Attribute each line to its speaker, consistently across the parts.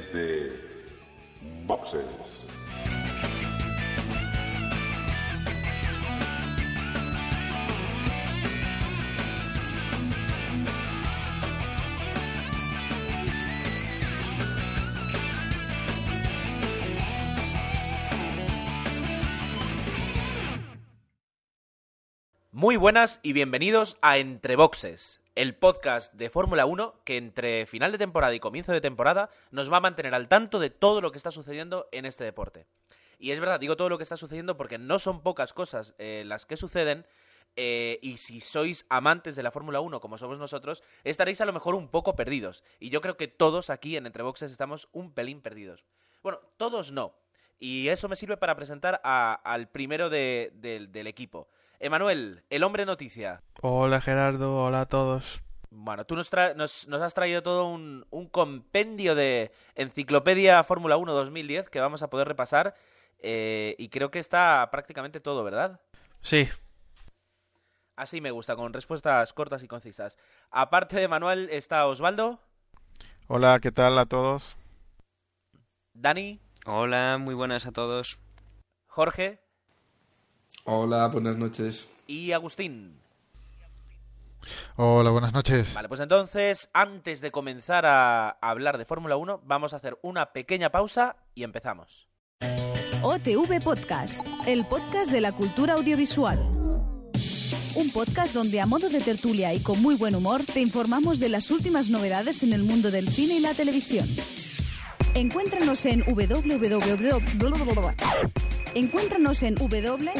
Speaker 1: desde
Speaker 2: Muy buenas y bienvenidos a Entre Boxes, el podcast de Fórmula 1 que entre final de temporada y comienzo de temporada nos va a mantener al tanto de todo lo que está sucediendo en este deporte. Y es verdad, digo todo lo que está sucediendo porque no son pocas cosas eh, las que suceden. eh, y si sois amantes de la Fórmula 1 como somos nosotros, estaréis a lo mejor un poco perdidos. Y yo creo que todos aquí en Entre Boxes estamos un pelín perdidos. Bueno, todos no. Y eso me sirve para presentar a- al primero de- del- del equipo. Emanuel, el hombre noticia.
Speaker 3: Hola Gerardo, hola a todos.
Speaker 2: Bueno, tú nos, tra- nos, nos has traído todo un, un compendio de Enciclopedia Fórmula 1 2010 que vamos a poder repasar eh, y creo que está prácticamente todo, ¿verdad?
Speaker 3: Sí,
Speaker 2: Así me gusta, con respuestas cortas y concisas. Aparte de Manuel está Osvaldo,
Speaker 3: hola, ¿qué tal a todos?
Speaker 2: Dani,
Speaker 4: Hola, muy buenas a todos.
Speaker 2: Jorge
Speaker 5: Hola, buenas noches.
Speaker 2: y Agustín.
Speaker 6: Hola, buenas noches.
Speaker 2: Vale, pues entonces, antes de comenzar a hablar de Fórmula 1, vamos a hacer una pequeña pausa y empezamos.
Speaker 7: OTV Podcast, el podcast de la cultura audiovisual. Un podcast donde a modo de tertulia y con muy buen humor te informamos de las últimas novedades en el mundo del cine y la televisión. Encuéntranos en www. Encuéntranos en www.ohhtv.com.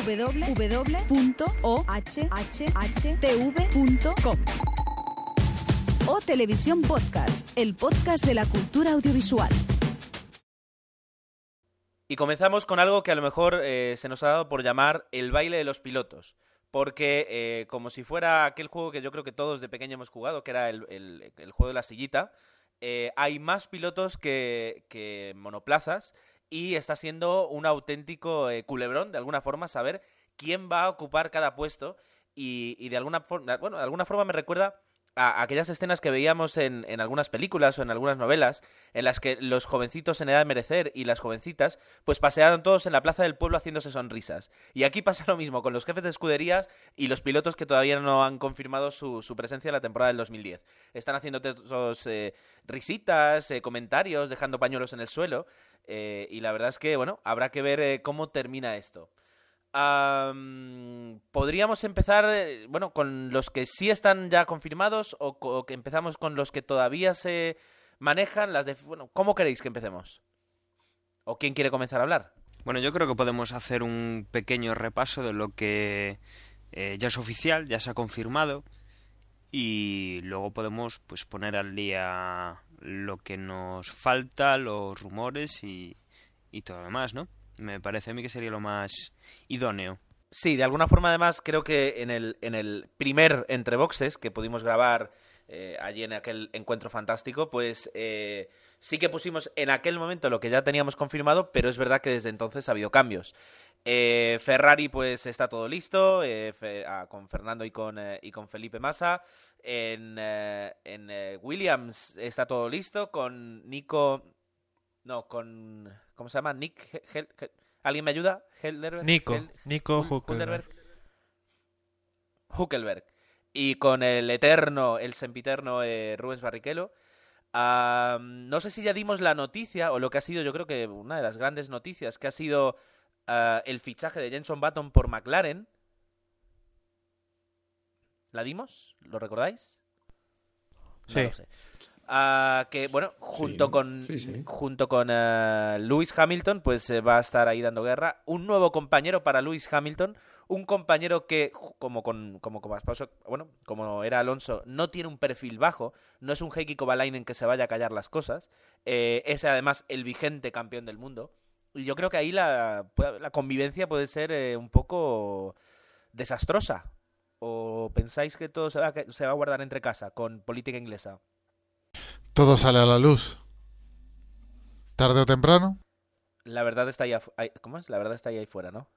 Speaker 7: O Televisión Podcast, el podcast de la cultura audiovisual.
Speaker 2: Y comenzamos con algo que a lo mejor eh, se nos ha dado por llamar el baile de los pilotos. Porque eh, como si fuera aquel juego que yo creo que todos de pequeño hemos jugado, que era el, juego de la sillita, eh, hay más pilotos que, monoplazas y está siendo un auténtico eh, culebrón, de alguna forma, saber quién va a ocupar cada puesto y, y de alguna forma, bueno, de alguna forma me recuerda a aquellas escenas que veíamos en, en algunas películas o en algunas novelas, en las que los jovencitos en edad de merecer y las jovencitas, pues paseaban todos en la plaza del pueblo haciéndose sonrisas. Y aquí pasa lo mismo con los jefes de escuderías y los pilotos que todavía no han confirmado su, su presencia en la temporada del 2010. Están haciendo esos eh, risitas, eh, comentarios, dejando pañuelos en el suelo. eh, y la verdad es que, bueno, habrá que ver eh, cómo termina esto. Am, Podríamos empezar, eh, bueno, con los que sí están ya confirmados o, co- o que empezamos con los que todavía se manejan. Las de, bueno, ¿cómo queréis que empecemos? ¿O quién quiere comenzar a hablar?
Speaker 4: Bueno, yo creo que podemos hacer un pequeño repaso de lo que eh, ya es oficial, ya se ha confirmado y luego podemos pues poner al día lo que nos falta, los rumores y, y todo lo demás, ¿no? Me parece a mí que sería lo más idóneo.
Speaker 2: Sí, de alguna forma además creo que en el, en el primer Entre Boxes que pudimos grabar eh, allí en aquel encuentro fantástico, pues eh, sí que pusimos en aquel momento lo que ya teníamos confirmado, pero es verdad que desde entonces ha habido cambios. Eh, Ferrari pues está todo listo, ah, con Fernando y con, y con Felipe Massa. En, en Williams está todo listo, con Nico... No, con... ¿Cómo se llama? Nick... Hel- Hel- Hel- ¿Alguien me ayuda? Helderberg?
Speaker 3: Nico,
Speaker 2: Hel-
Speaker 3: Nico Hülkenberg.
Speaker 2: Huckelberg. Y con el eterno, el sempiterno eh, Rubens Barrichello. No sé si ya dimos la noticia, o lo que ha sido, yo creo que una de las grandes noticias, que ha sido ah, el fichaje de Jenson Button por McLaren. ¿La dimos? ¿Lo recordáis? No
Speaker 3: Sí.
Speaker 2: lo sé. Que bueno, junto
Speaker 5: Sí,
Speaker 2: con
Speaker 5: sí, sí.
Speaker 2: junto con eh, Lewis Hamilton, pues eh, va a estar ahí dando guerra. Un nuevo compañero para Lewis Hamilton, un compañero que como con como como bueno, como era Alonso, no tiene un perfil bajo, no es un Heikki Kovalainen que se vaya a callar las cosas. eh, es además el vigente campeón del mundo. Y yo creo que ahí la, la convivencia puede ser eh, un poco desastrosa. ¿O pensáis que todo se va, se va a guardar entre casa con política inglesa?
Speaker 6: Todo sale a la luz. Tarde o temprano.
Speaker 2: La verdad está ahí, ahí- ¿Cómo es? La verdad está ahí, ahí fuera, ¿no?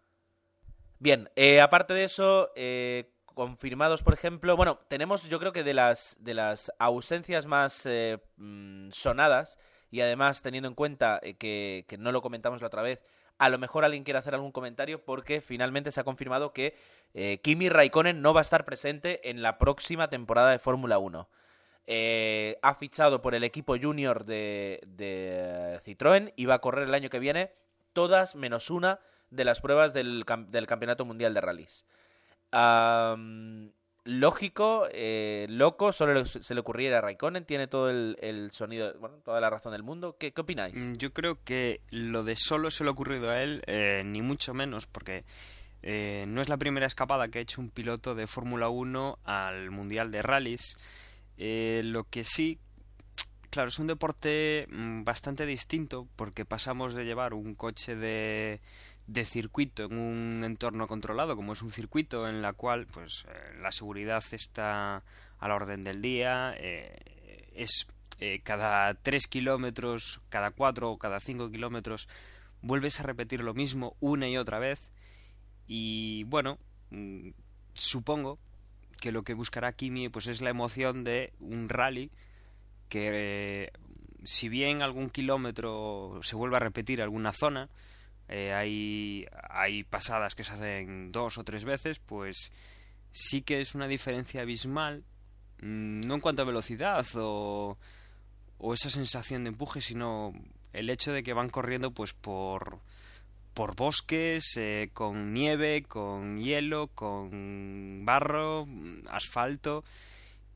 Speaker 2: Bien, eh, aparte de eso, eh, confirmados, por ejemplo, bueno, tenemos yo creo que de las, de las ausencias más eh, mm, sonadas, y además teniendo en cuenta eh, que, que no lo comentamos la otra vez, a lo mejor alguien quiere hacer algún comentario porque finalmente se ha confirmado que eh, Kimi Raikkonen no va a estar presente en la próxima temporada de Fórmula 1. Eh, ha fichado por el equipo junior de, Citroën y va a correr el año que viene todas menos una de las pruebas del, del Campeonato Mundial de Rallys. Am, lógico, eh, loco, solo se le ocurriera a Raikkonen, tiene todo el, sonido, bueno, toda la razón del mundo. ¿Qué, opináis?
Speaker 4: Mm, Yo creo que lo de solo se le ha ocurrido a él, eh, ni mucho menos, porque no es la primera escapada que ha hecho un piloto de Fórmula 1 al Mundial de Rallys. Eh, lo que sí, claro, es un deporte mm, bastante distinto, porque pasamos de llevar un coche de, de circuito en un entorno controlado, como es un circuito en la cual pues eh, la seguridad está a la orden del día, eh, es eh, cada 3 kilómetros, cada 4 o cada 5 kilómetros vuelves a repetir lo mismo una y otra vez. Y bueno, mm, supongo que lo que buscará Kimi pues es la emoción de un rally que eh, si bien algún kilómetro se vuelve a repetir alguna zona eh, hay, hay pasadas que se hacen dos o tres veces, pues sí que es una diferencia abismal, mm, no en cuanto a velocidad o, o esa sensación de empuje, sino el hecho de que van corriendo pues por, por bosques, eh, con nieve, con hielo, con barro, asfalto,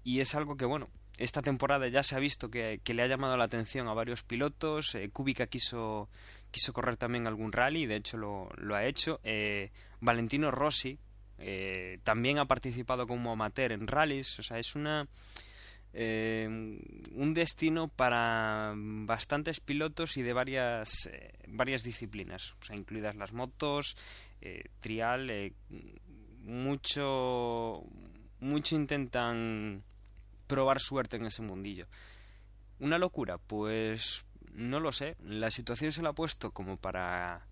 Speaker 4: y es algo que, bueno, esta temporada ya se ha visto que, que le ha llamado la atención a varios pilotos. Eh, Kubica quiso, quiso correr también algún rally, de hecho lo, lo ha hecho. Eh, Valentino Rossi eh, también ha participado como amateur en rallies. O sea, es una eh, un destino para bastantes pilotos y de varias eh, varias disciplinas, o sea, incluidas las motos, eh, trial, eh, mucho mucho intentan probar suerte en ese mundillo. ¿Una locura? Pues no lo sé. La situación se la ha puesto como para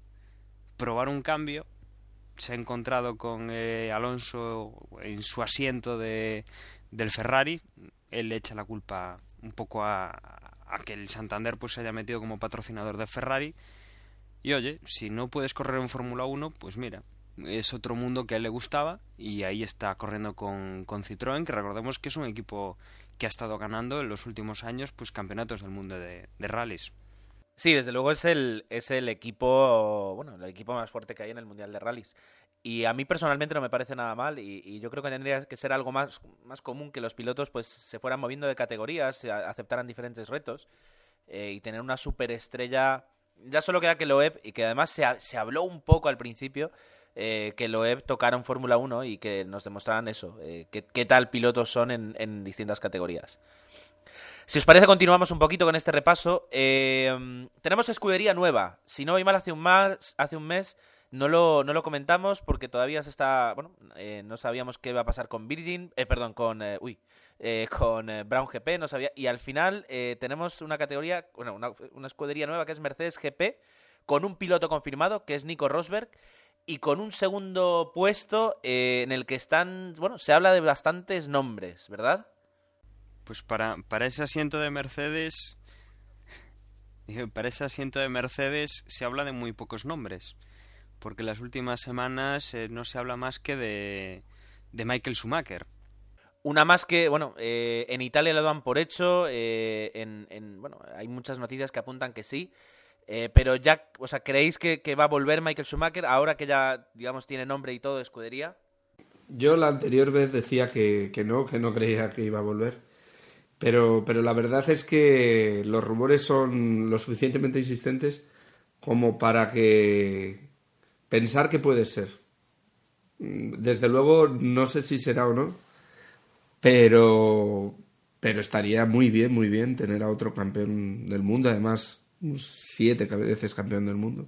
Speaker 4: probar un cambio. Se ha encontrado con Alonso en su asiento de, del Ferrari. Él le echa la culpa un poco a, que el Santander pues se haya metido como patrocinador de Ferrari. Y oye, si no puedes correr en Fórmula 1, pues mira, es otro mundo que a él le gustaba y ahí está corriendo con, con Citroën, que recordemos que es un equipo que ha estado ganando en los últimos años pues campeonatos del mundo de, de rallies.
Speaker 2: Sí, desde luego es el, es el equipo, bueno, el equipo más fuerte que hay en el Mundial de Rallys. Y a mí personalmente no me parece nada mal y, yo creo que tendría que ser algo más, más común que los pilotos pues se fueran moviendo de categorías, aceptaran diferentes retos eh, y tener una superestrella. Ya solo queda que Loeb, y que además se, se habló un poco al principio, eh, que Loeb tocara en Fórmula 1 y que nos demostraran eso, eh, qué, qué tal pilotos son en, en distintas categorías. Si os parece, continuamos un poquito con este repaso. Eh, tenemos escudería nueva. Si no voy mal, hace un, más, hace un mes no lo, no lo comentamos porque todavía se está. Bueno, eh, no sabíamos qué iba a pasar con Virgin. Eh, perdón, con. eh, uy. eh, con Brown GP, no sabía. Y al final tenemos una categoría. Bueno, una, una escudería nueva que es Mercedes GP. Con un piloto confirmado que es Nico Rosberg. Y con un segundo puesto en el que están. Bueno, se habla de bastantes nombres, ¿verdad?
Speaker 4: Pues para, para ese asiento de Mercedes, para ese asiento de Mercedes se habla de muy pocos nombres, porque las últimas semanas eh, no se habla más que de, de Michael Schumacher.
Speaker 2: Una más que, bueno, eh, en Italia lo dan por hecho, eh, en, en- bueno, hay muchas noticias que apuntan que sí, eh, pero ya, o sea, ¿creéis que, que va a volver Michael Schumacher ahora que ya, digamos, tiene nombre y todo de escudería?
Speaker 5: Yo la anterior vez decía que, que no, que no creía que iba a volver. Pero, pero la verdad es que los rumores son lo suficientemente insistentes como para que pensar que puede ser. Mm, Desde luego, no sé si será o no, pero, pero estaría muy bien, muy bien tener a otro campeón del mundo, además, siete veces campeón del mundo,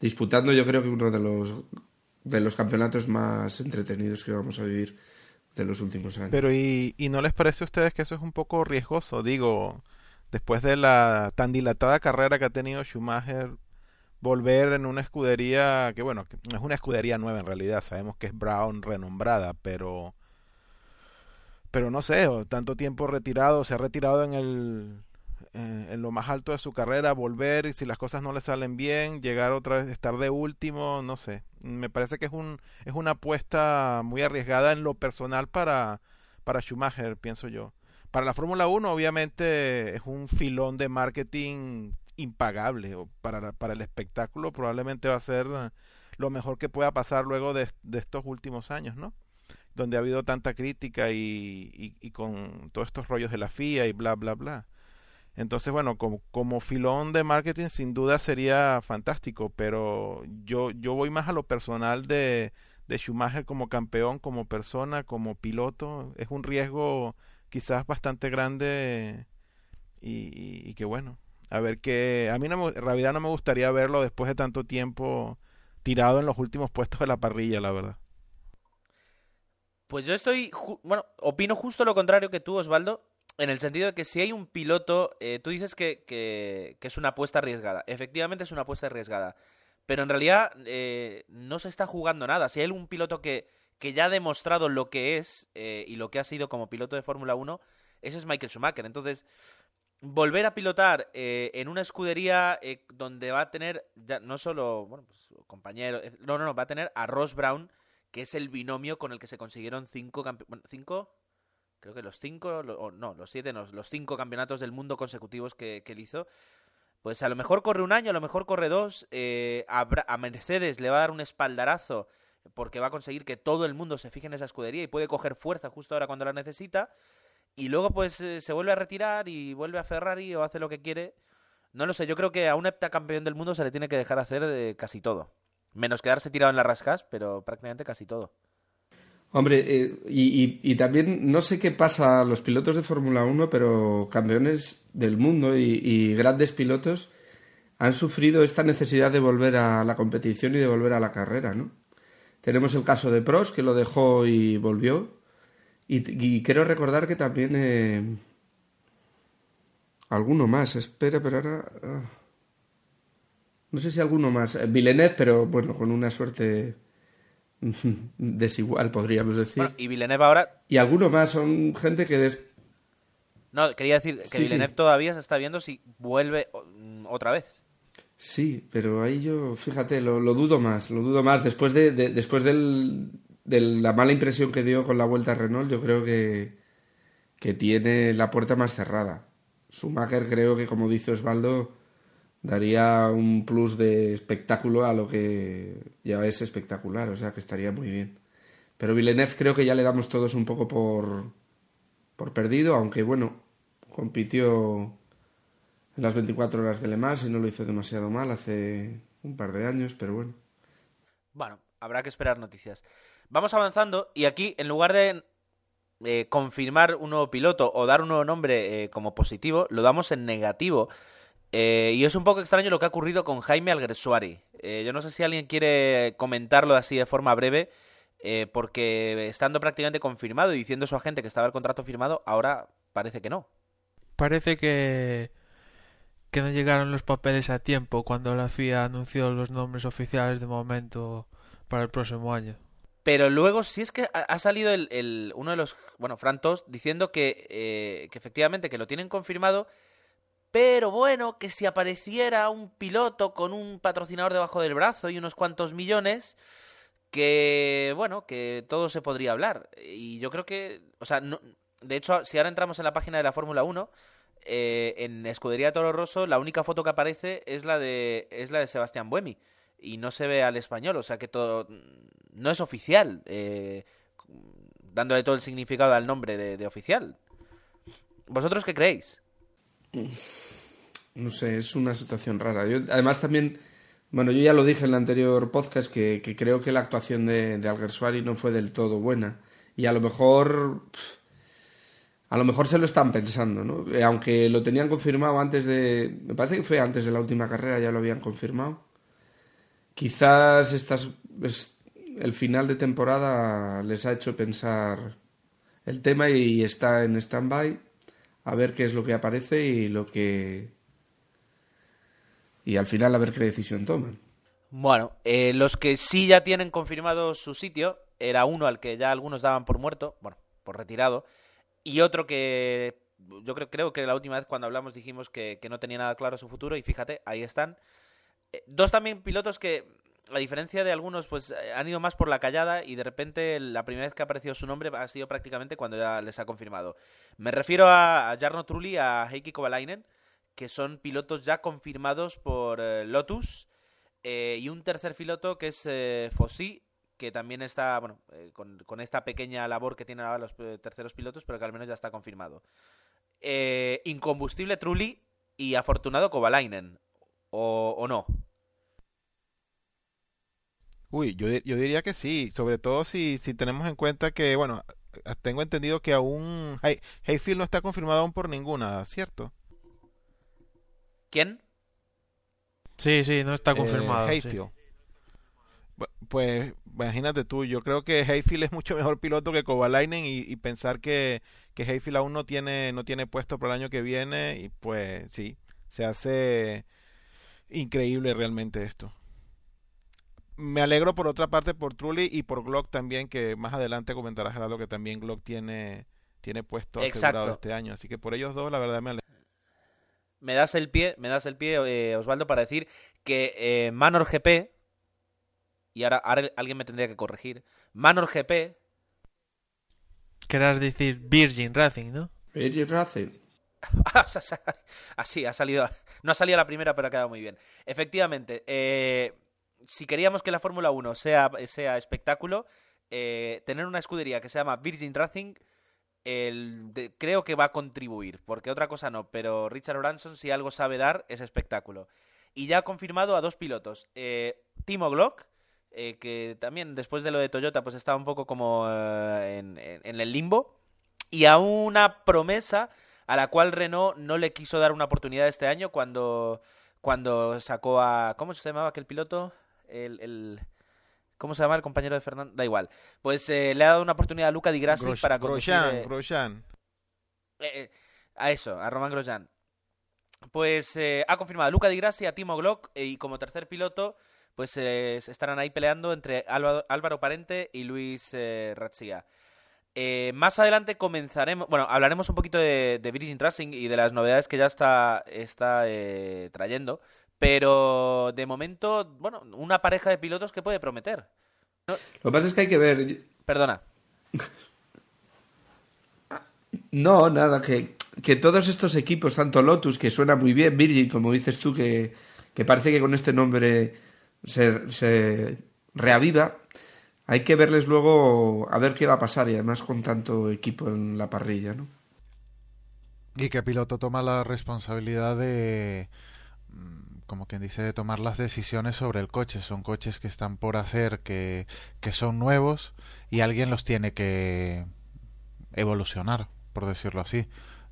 Speaker 5: disputando yo creo que uno de los, de los campeonatos más entretenidos que vamos a vivir de los últimos años.
Speaker 3: Pero ¿y, y no les parece a ustedes que eso es un poco riesgoso? Digo, después de la tan dilatada carrera que ha tenido Schumacher, volver en una escudería que, bueno, es una escudería nueva en realidad, sabemos que es Brown renombrada, pero pero no sé, tanto tiempo retirado, se ha retirado en el en lo más alto de su carrera, volver y si las cosas no le salen bien, llegar otra vez, estar de último, no sé. Me parece que es un es una apuesta muy arriesgada en lo personal para para Schumacher, pienso yo. Para la Fórmula 1 obviamente es un filón de marketing impagable para, para el espectáculo probablemente va a ser lo mejor que pueda pasar luego de, de estos últimos años, ¿no? Donde ha habido tanta crítica y, y, y con todos estos rollos de la FIA y bla, bla, bla. Entonces, bueno, como, como filón de marketing sin duda sería fantástico, pero yo, yo voy más a lo personal de, de Schumacher como campeón, como persona, como piloto. Es un riesgo quizás bastante grande y que bueno, a ver que a mí no me, en realidad no me gustaría verlo después de tanto tiempo tirado en los últimos puestos de la parrilla, la verdad.
Speaker 2: Pues yo estoy, bueno, opino justo lo contrario que tú, Osvaldo, en el sentido de que si hay un piloto, eh, tú dices que, que, que, es una apuesta arriesgada. Efectivamente es una apuesta arriesgada. Pero en realidad eh, no se está jugando nada. Si hay un piloto que, que ya ha demostrado lo que es eh, y lo que ha sido como piloto de Fórmula 1, ese es Michael Schumacher. Entonces, volver a pilotar eh, en una escudería eh, donde va a tener ya no solo bueno pues, compañero no no no va a tener a Ross Brown que es el binomio con el que se consiguieron cinco cinco creo que los cinco o no los siete no los cinco campeonatos del mundo consecutivos que, que él hizo. Pues a lo mejor corre un año a lo mejor corre dos eh, a, a Mercedes le va a dar un espaldarazo porque va a conseguir que todo el mundo se fije en esa escudería y puede coger fuerza justo ahora cuando la necesita y luego pues eh, se vuelve a retirar y vuelve a Ferrari o hace lo que quiere. No lo sé, yo creo que a un heptacampeón del mundo se le tiene que dejar hacer de casi todo. Menos quedarse tirado en la rascas, pero prácticamente casi todo.
Speaker 5: Hombre, eh, y, también no sé qué pasa a los pilotos de Fórmula 1, pero campeones del mundo y, y, grandes pilotos han sufrido esta necesidad de volver a la competición y de volver a la carrera, ¿no? Tenemos el caso de Prost, que lo dejó y volvió, y, y quiero recordar que también... Eh, alguno más, espera, pero ahora... Uh, no sé si alguno más. Villeneuve, pero bueno, con una suerte desigual, podríamos decir.
Speaker 2: Bueno, y Villeneuve ahora...
Speaker 5: Y alguno más, son gente que... Des...
Speaker 2: No, quería decir que sí, Villeneuve sí. todavía se está viendo si vuelve otra vez.
Speaker 5: Sí, pero ahí yo, fíjate, lo, lo dudo más, lo dudo más. Después de, de después del, de la mala impresión que dio con la vuelta a Renault, yo creo que, que tiene la puerta más cerrada. Schumacher creo que, como dice Osvaldo, daría un plus de espectáculo a lo que ya es espectacular, o sea que estaría muy bien. Pero Villeneuve creo que ya le damos todos un poco por, por perdido, aunque bueno, compitió en las 24 horas de Le Mans y no lo hizo demasiado mal hace un par de años, pero bueno.
Speaker 2: Bueno, habrá que esperar noticias. Vamos avanzando y aquí, en lugar de eh, confirmar un nuevo piloto o dar un nuevo nombre eh, como positivo, lo damos en negativo. Eh, y es un poco extraño lo que ha ocurrido con Jaime Alguersuari. Eh, yo no sé si alguien quiere comentarlo así de forma breve, porque estando prácticamente confirmado y diciendo a su agente que estaba el contrato firmado, ahora parece que no.
Speaker 8: Parece que que no llegaron los papeles a tiempo cuando la FIA anunció los nombres oficiales de momento para el próximo año.
Speaker 2: Pero luego sí es que ha salido el, el uno de los, bueno, Frantos, diciendo que, eh, que efectivamente que lo tienen confirmado, pero bueno, que si apareciera un piloto con un patrocinador debajo del brazo y unos cuantos millones, que bueno, que todo se podría hablar. Y yo creo que, o sea, no, de hecho, si ahora entramos en la página de la Fórmula 1, eh, en Escudería Toro Rosso la única foto que aparece es la de es la de Sebastián Buemi y no se ve al español, o sea que todo no es oficial, eh, dándole todo el significado al nombre de, oficial. ¿Vosotros qué creéis?
Speaker 5: No sé, es una situación rara. Yo, además también, bueno, yo ya lo dije en el anterior podcast que, que creo que la actuación de, de Alguersuari no fue del todo buena. Y a lo mejor, a lo mejor se lo están pensando, ¿no? Eh, aunque lo tenían confirmado antes de, me parece que fue antes de la última carrera, ya lo habían confirmado. Quizás estas, es, el final de temporada les ha hecho pensar el tema y está en stand-by a ver qué es lo que aparece y lo que y al final a ver qué decisión toman.
Speaker 2: Bueno, eh, los que sí ya tienen confirmado su sitio era uno al que ya algunos daban por muerto, bueno, por retirado, y otro que yo creo, creo que la última vez cuando hablamos dijimos que, que no tenía nada claro su futuro y fíjate, ahí están. Eh, dos también pilotos que, a diferencia de algunos, pues eh, han ido más por la callada y de repente la primera vez que ha aparecido su nombre ha sido prácticamente cuando ya les ha confirmado. Me refiero a, Jarno Trulli, a Heikki Kovalainen, que son pilotos ya confirmados por eh, Lotus, y un tercer piloto que es eh, Fossi, que también está, bueno, con, con esta pequeña labor que tienen ahora los terceros pilotos, pero que al menos ya está confirmado. Incombustible Trulli y afortunado Kovalainen, o, o no.
Speaker 3: Uy, yo, yo diría que sí, sobre todo si, si tenemos en cuenta que, bueno, tengo entendido que aún Hay- Hayfield no está confirmado aún por ninguna, ¿cierto?
Speaker 2: ¿Quién?
Speaker 8: Sí, sí, no está
Speaker 3: Eh,
Speaker 8: confirmado.
Speaker 3: Hayfield. Pues imagínate tú, yo creo que Hayfield es mucho mejor piloto que Kovalainen y, y pensar que, que Hayfield aún no tiene, no tiene puesto para el año que viene y pues sí, se hace increíble realmente esto. Me alegro por otra parte por Trulli y por Glock también, que más adelante comentará Gerardo que también Glock tiene, tiene puesto asegurado
Speaker 2: Exacto.
Speaker 3: este año. Así que por ellos dos, la verdad me alegro.
Speaker 2: Me das el pie, me das el pie, eh, Osvaldo, para decir que eh, Manor GP, y ahora, ahora alguien me tendría que corregir, Manor GP,
Speaker 8: Querrás decir Virgin Racing, ¿no?
Speaker 5: Virgin Racing.
Speaker 2: así ha salido, no ha salido la primera, pero ha quedado muy bien. Efectivamente, eh, si queríamos que la Fórmula 1 sea, sea espectáculo, eh, tener una escudería que se llama Virgin Racing creo que va a contribuir, porque otra cosa no, pero Richard Branson si algo sabe dar es espectáculo. Y ya ha confirmado a dos pilotos, eh, Timo Glock, que también después de lo de Toyota pues estaba un poco como en el limbo, y a una promesa a la cual Renault no le quiso dar una oportunidad este año cuando, cuando sacó a... ¿Cómo se llamaba aquel piloto? El... el- ¿Cómo se llama el compañero de Fernando? Da igual. Pues eh, le ha dado una oportunidad a Luca Di Grassi
Speaker 3: Gros-
Speaker 2: para conducir,
Speaker 3: Grosjean,
Speaker 2: eh,
Speaker 3: Grosjean.
Speaker 2: eh, eh, a eso, a Román Grosjean. Pues eh, ha confirmado a Luca Di Grassi, a Timo Glock y como tercer piloto, pues eh, estarán ahí peleando entre Álvaro, Álvaro Parente y Luis eh, Razzia. Eh, más adelante comenzaremos, bueno, hablaremos un poquito de, de Virgin Racing y de las novedades que ya está, está eh, trayendo, pero de momento, bueno, una pareja de pilotos que puede prometer.
Speaker 5: Lo que pasa es que hay que ver.
Speaker 2: Perdona.
Speaker 5: No, nada, que, que todos estos equipos, tanto Lotus, que suena muy bien, Virgin, como dices tú, que, que parece que con este nombre se, se reaviva, hay que verles luego a ver qué va a pasar y además con tanto equipo en la parrilla, ¿no?
Speaker 6: Y que piloto toma la responsabilidad de, mm, como quien dice, de tomar las decisiones sobre el coche. Son coches que están por hacer, que, que son nuevos y alguien los tiene que evolucionar, por decirlo así.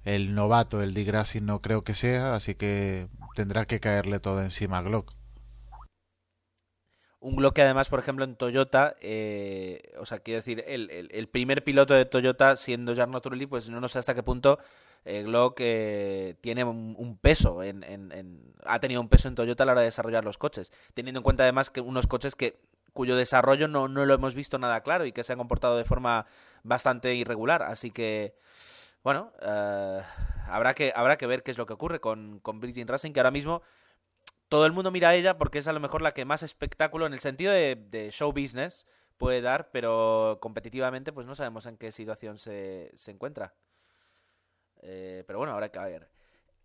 Speaker 6: El novato, el Di Grassi, no creo que sea, así que tendrá que caerle todo encima a Glock.
Speaker 2: Un Glock que además, por ejemplo, en Toyota, eh, o sea, quiero decir, el, el- el primer piloto de Toyota siendo Jarno Trulli, pues no, sé hasta qué punto eh, Glock eh, tiene un, un peso, en, en- en- ha tenido un peso en Toyota a la hora de desarrollar los coches, teniendo en cuenta además que unos coches que cuyo desarrollo no, no lo hemos visto nada claro y que se han comportado de forma bastante irregular, así que bueno, eh, habrá que habrá que ver qué es lo que ocurre con, con Virgin Racing, que ahora mismo todo el mundo mira a ella porque es a lo mejor la que más espectáculo en el sentido de, show business puede dar, pero competitivamente pues no sabemos en qué situación se, se encuentra. Eh, pero bueno, habrá que ver.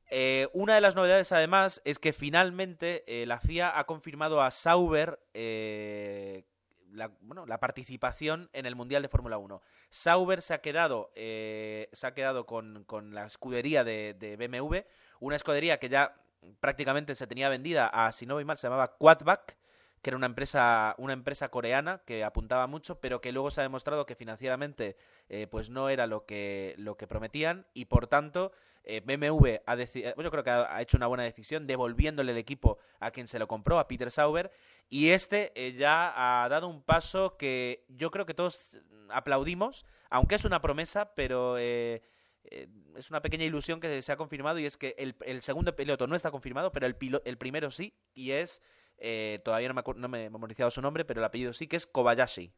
Speaker 2: Eh, una de las novedades además es que finalmente eh, la FIA ha confirmado a Sauber eh, la, bueno, la participación en el Mundial de Fórmula 1. Sauber se ha quedado, eh, se ha quedado con, con la escudería de, de BMW, una escudería que ya prácticamente se tenía vendida a, si no voy mal, se llamaba Quadback, que era una empresa, una empresa coreana que apuntaba mucho, pero que luego se ha demostrado que financieramente eh, pues no era lo que, lo que prometían y por tanto eh, BMW ha deci- yo creo que ha, hecho una buena decisión devolviéndole el equipo a quien se lo compró, a Peter Sauber, y este eh, ya ha dado un paso que yo creo que todos aplaudimos, aunque es una promesa, pero eh, eh, es una pequeña ilusión que se ha confirmado y es que el, segundo piloto no está confirmado, pero el, pilo- el primero sí, y es, eh, todavía no me, no me he memorizado su nombre, pero el apellido sí, que es Kobayashi.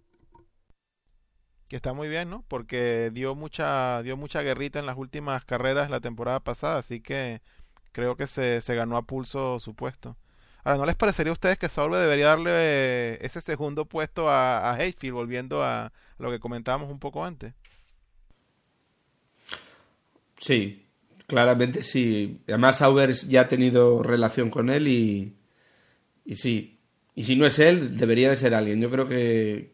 Speaker 3: que está muy bien, ¿no? Porque dio mucha, dio mucha guerrita en las últimas carreras la temporada pasada, así que creo que se, se ganó a pulso su puesto. Ahora, ¿no les parecería a ustedes que Sauber debería darle eh, ese segundo puesto a, a Hayfield, volviendo a lo que comentábamos un poco antes?
Speaker 5: Sí, claramente sí. Además, Sauber ya ha tenido relación con él y, sí. Y si no es él, debería de ser alguien. Yo creo que,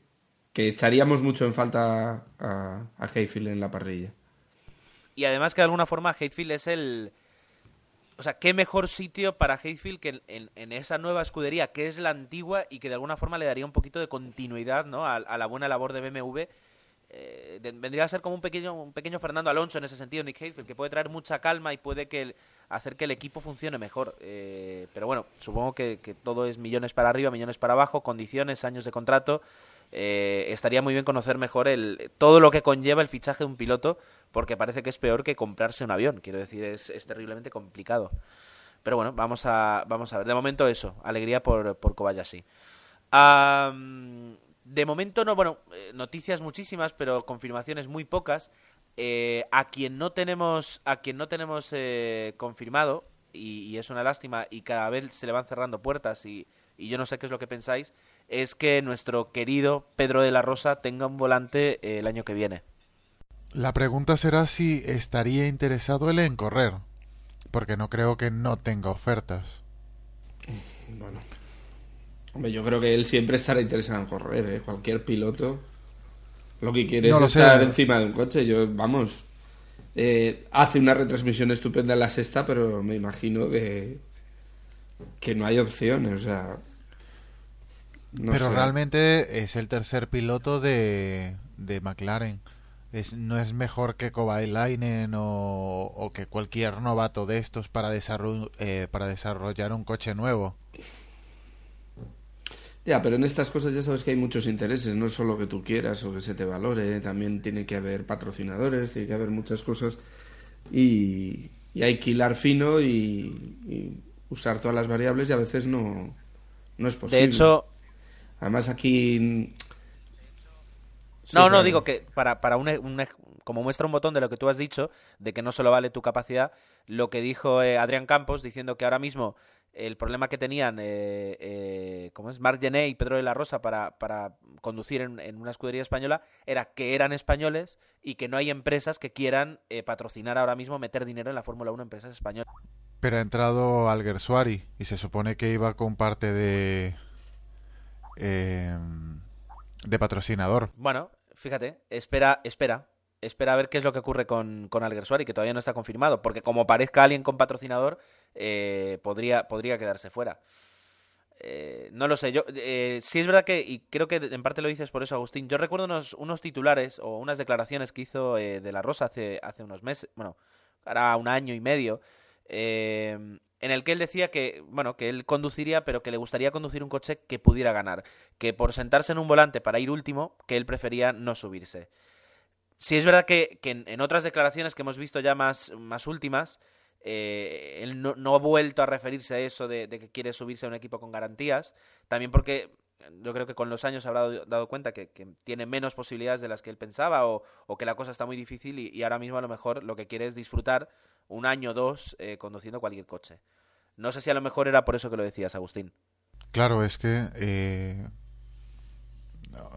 Speaker 5: que echaríamos mucho en falta a, a Hayfield en la parrilla.
Speaker 2: Y además que de alguna forma Hayfield es el... O sea, qué mejor sitio para Hayfield que en, en, esa nueva escudería que es la antigua y que de alguna forma le daría un poquito de continuidad ¿no? a, a la buena labor de BMW. Eh, vendría a ser como un pequeño, un pequeño Fernando Alonso en ese sentido, Nick Hayfield, que puede traer mucha calma y puede que hacer que el equipo funcione mejor. Eh, pero bueno, supongo que, todo es millones para arriba, millones para abajo, condiciones, años de contrato eh, estaría muy bien conocer mejor el, todo lo que conlleva el fichaje de un piloto, porque parece que es peor que comprarse un avión. Quiero decir, es, es terriblemente complicado. Pero bueno, vamos a, vamos a ver. De momento eso, alegría por, por Kobayashi. Um, de momento no, bueno, eh, noticias muchísimas, pero confirmaciones muy pocas. Eh, a quien no tenemos, a quien no tenemos eh, confirmado, y, y, es una lástima, y cada vez se le van cerrando puertas, y, y yo no sé qué es lo que pensáis, es que nuestro querido Pedro de la Rosa tenga un volante eh, el año que viene.
Speaker 6: La pregunta será si estaría interesado él en correr, porque no creo que no tenga ofertas.
Speaker 5: Bueno, hombre, yo creo que él siempre estará interesado en correr, ¿eh? cualquier piloto. Lo que quiere no es estar sé. encima de un coche. Yo, vamos, eh, hace una retransmisión estupenda en la sexta, pero me imagino que que no hay opciones, o sea,
Speaker 6: no Pero sé. realmente es el tercer piloto de, de McLaren. Es, no es mejor que Kovalainen o, o que cualquier novato de estos para, desarroll, eh, para desarrollar un coche nuevo.
Speaker 5: Ya, pero en estas cosas ya sabes que hay muchos intereses, no solo que tú quieras o que se te valore, también tiene que haber patrocinadores, tiene que haber muchas cosas y, y hay que hilar fino y, y, usar todas las variables y a veces no, no es posible.
Speaker 2: De hecho,
Speaker 5: Además aquí...
Speaker 2: Sí, no, no, digo que para, para un, un, como muestra un botón de lo que tú has dicho, de que no solo vale tu capacidad, lo que dijo eh, Adrián Campos, diciendo que ahora mismo el problema que tenían, eh, eh, como es Marc Gené y Pedro de la Rosa para, para conducir en, en, una escudería española, era que eran españoles y que no hay empresas que quieran eh, patrocinar ahora mismo, meter dinero en la Fórmula 1 empresas españolas.
Speaker 6: Pero ha entrado Alguersuari y se supone que iba con parte de, eh, de patrocinador.
Speaker 2: Bueno, fíjate, espera, espera, espera a ver qué es lo que ocurre con, con Alguersuari, que todavía no está confirmado, porque como parezca alguien con patrocinador, eh, podría, podría quedarse fuera. Eh, no lo sé, yo eh, sí es verdad que, y creo que en parte lo dices por eso, Agustín, yo recuerdo unos, unos titulares o unas declaraciones que hizo eh, de la Rosa hace, hace unos meses, bueno, ahora un año y medio, eh, en el que él decía que, bueno, que él conduciría, pero que le gustaría conducir un coche que pudiera ganar, que por sentarse en un volante para ir último, que él prefería no subirse. Sí es verdad que, en, otras declaraciones que hemos visto ya más, más últimas, eh, él no, no, ha vuelto a referirse a eso de, que quiere subirse a un equipo con garantías, también porque yo creo que con los años habrá dado cuenta que, tiene menos posibilidades de las que él pensaba o, que la cosa está muy difícil y, y ahora mismo a lo mejor lo que quiere es disfrutar un año o dos eh, conduciendo cualquier coche. No sé si a lo mejor era por eso que lo decías, Agustín.
Speaker 6: Claro, es que eh,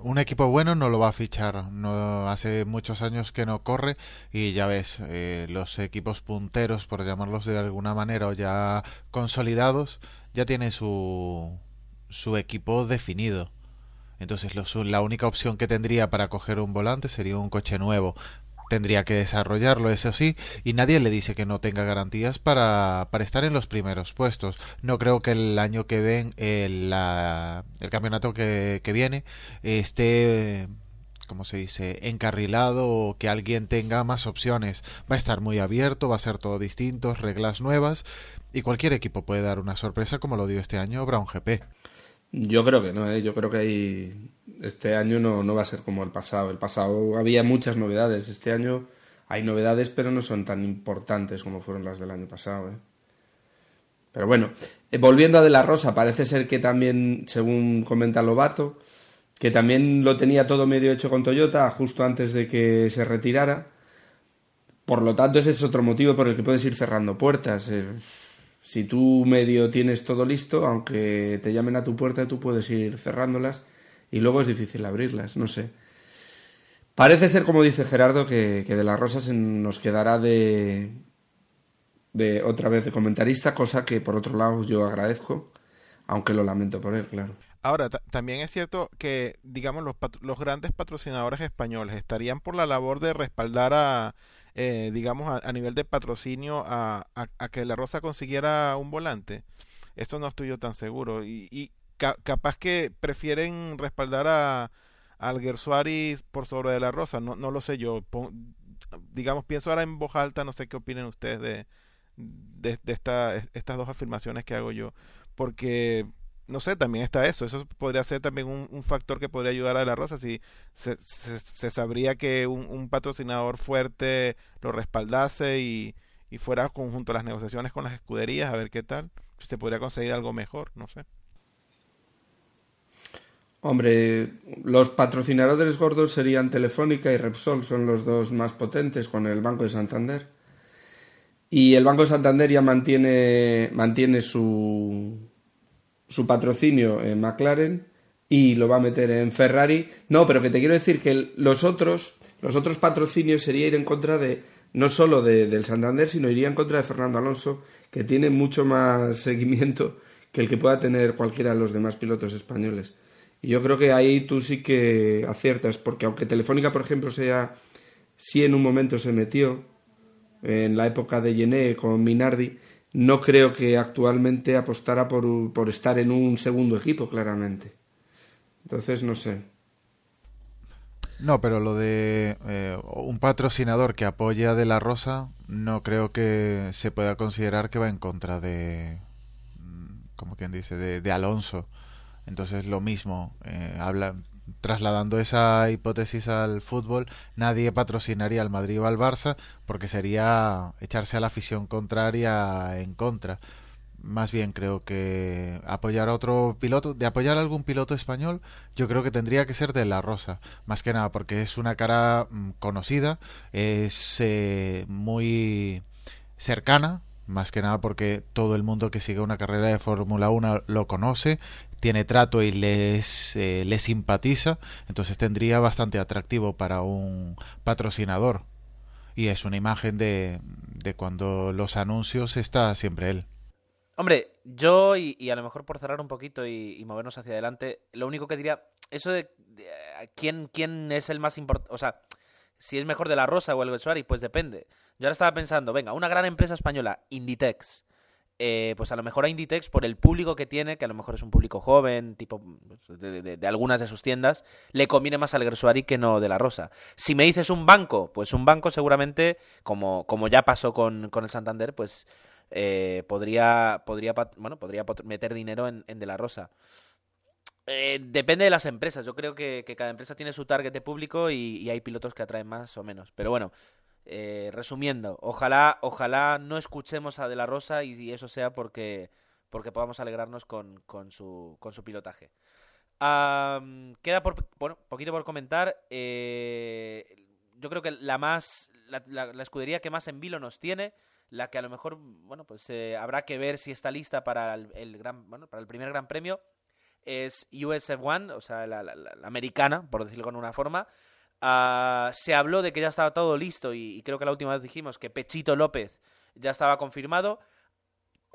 Speaker 6: un equipo bueno no lo va a fichar. No hace muchos años que no corre y ya ves eh, los equipos punteros, por llamarlos de alguna manera, o ya consolidados, ya tienen su su equipo definido. Entonces la única opción que tendría para coger un volante sería un coche nuevo tendría que desarrollarlo, eso sí, y nadie le dice que no tenga garantías para, para estar en los primeros puestos. No creo que el año que ven, el, la, el campeonato que, que viene, esté como se dice, encarrilado o que alguien tenga más opciones. Va a estar muy abierto, va a ser todo distinto, reglas nuevas y cualquier equipo puede dar una sorpresa como lo dio este año Brown GP.
Speaker 5: Yo creo que no, ¿eh? yo creo que hay... este año no, no va a ser como el pasado. El pasado había muchas novedades, este año hay novedades pero no son tan importantes como fueron las del año pasado. ¿eh? Pero bueno, eh, volviendo a De La Rosa, parece ser que también, según comenta Lobato, que también lo tenía todo medio hecho con Toyota justo antes de que se retirara. Por lo tanto, ese es otro motivo por el que puedes ir cerrando puertas. Eh, si tú medio tienes todo listo, aunque te llamen a tu puerta, tú puedes ir cerrándolas y luego es difícil abrirlas, no sé. Parece ser, como dice Gerardo, que, de la Rosa se nos quedará de, de otra vez de comentarista, cosa que por otro lado yo agradezco, aunque lo lamento por él, claro.
Speaker 3: Ahora, también es cierto que, digamos, los, los grandes patrocinadores españoles estarían por la labor de respaldar a, eh, digamos, a, nivel de patrocinio a, a, que la Rosa consiguiera un volante. Esto no estoy yo tan seguro. Y, y capaz que prefieren respaldar a al Suárez por sobre de la Rosa. No, no lo sé yo. digamos, pienso ahora en voz alta, no sé qué opinen ustedes de, de, de esta, estas dos afirmaciones que hago yo. Porque no sé, también está eso. Eso podría ser también un, factor que podría ayudar a la Rosa si se, se, sabría que un, patrocinador fuerte lo respaldase y, y fuera conjunto a las negociaciones con las escuderías a ver qué tal. Se podría conseguir algo mejor, no sé.
Speaker 5: Hombre, los patrocinadores gordos serían Telefónica y Repsol, son los dos más potentes con el Banco de Santander. Y el Banco de Santander ya mantiene, mantiene su, su patrocinio en McLaren y lo va a meter en Ferrari. No, pero que te quiero decir que los otros, los otros patrocinios sería ir en contra de no solo de, del Santander, sino iría en contra de Fernando Alonso, que tiene mucho más seguimiento que el que pueda tener cualquiera de los demás pilotos españoles. Y yo creo que ahí tú sí que aciertas, porque aunque Telefónica, por ejemplo, sea, sí en un momento se metió, en la época de Yené con Minardi, no creo que actualmente apostara por, por estar en un segundo equipo, claramente. Entonces, no sé.
Speaker 6: No, pero lo de eh, un patrocinador que apoya De La Rosa, no creo que se pueda considerar que va en contra de, mm, como quien dice, de, de Alonso. Entonces, lo mismo, eh, habla, trasladando esa hipótesis al fútbol, nadie patrocinaría al Madrid o al Barça porque sería echarse a la afición contraria en contra. Más bien creo que apoyar a otro piloto, de apoyar a algún piloto español, yo creo que tendría que ser de La Rosa, más que nada porque es una cara mm, conocida, es eh, muy cercana, más que nada porque todo el mundo que sigue una carrera de Fórmula 1 lo conoce, tiene trato y les, eh, les simpatiza, entonces tendría bastante atractivo para un patrocinador. Y es una imagen de, de cuando los anuncios está siempre él.
Speaker 2: Hombre, yo, y, a lo mejor por cerrar un poquito y, movernos hacia adelante, lo único que diría, eso de, quién, quién es el más importante, o sea, si es mejor de la Rosa o el Besuari, pues depende. Yo ahora estaba pensando, venga, una gran empresa española, Inditex, eh, pues a lo mejor a Inditex, por el público que tiene, que a lo mejor es un público joven, tipo pues, de, algunas de sus tiendas, le conviene más al Gersuari que no de la Rosa. Si me dices un banco, pues un banco seguramente, como, como ya pasó con, con el Santander, pues eh, podría, podría, bueno, podría meter dinero en, de la Rosa. Eh, depende de las empresas. Yo creo que, cada empresa tiene su target de público y hay pilotos que atraen más o menos. Pero bueno, eh, resumiendo, ojalá, ojalá no escuchemos a De La Rosa y, eso sea porque, porque podamos alegrarnos con, con, su, con su pilotaje. queda por, bueno, poquito por comentar. Eh, yo creo que la más la, escudería que más en vilo nos tiene, la que a lo mejor bueno pues eh, habrá que ver si está lista para el, gran bueno, para el primer Gran Premio es USF One, o sea la, americana por decirlo con una forma Ah, se habló de que ya estaba todo listo y, creo que la última vez dijimos que Pechito López ya estaba confirmado.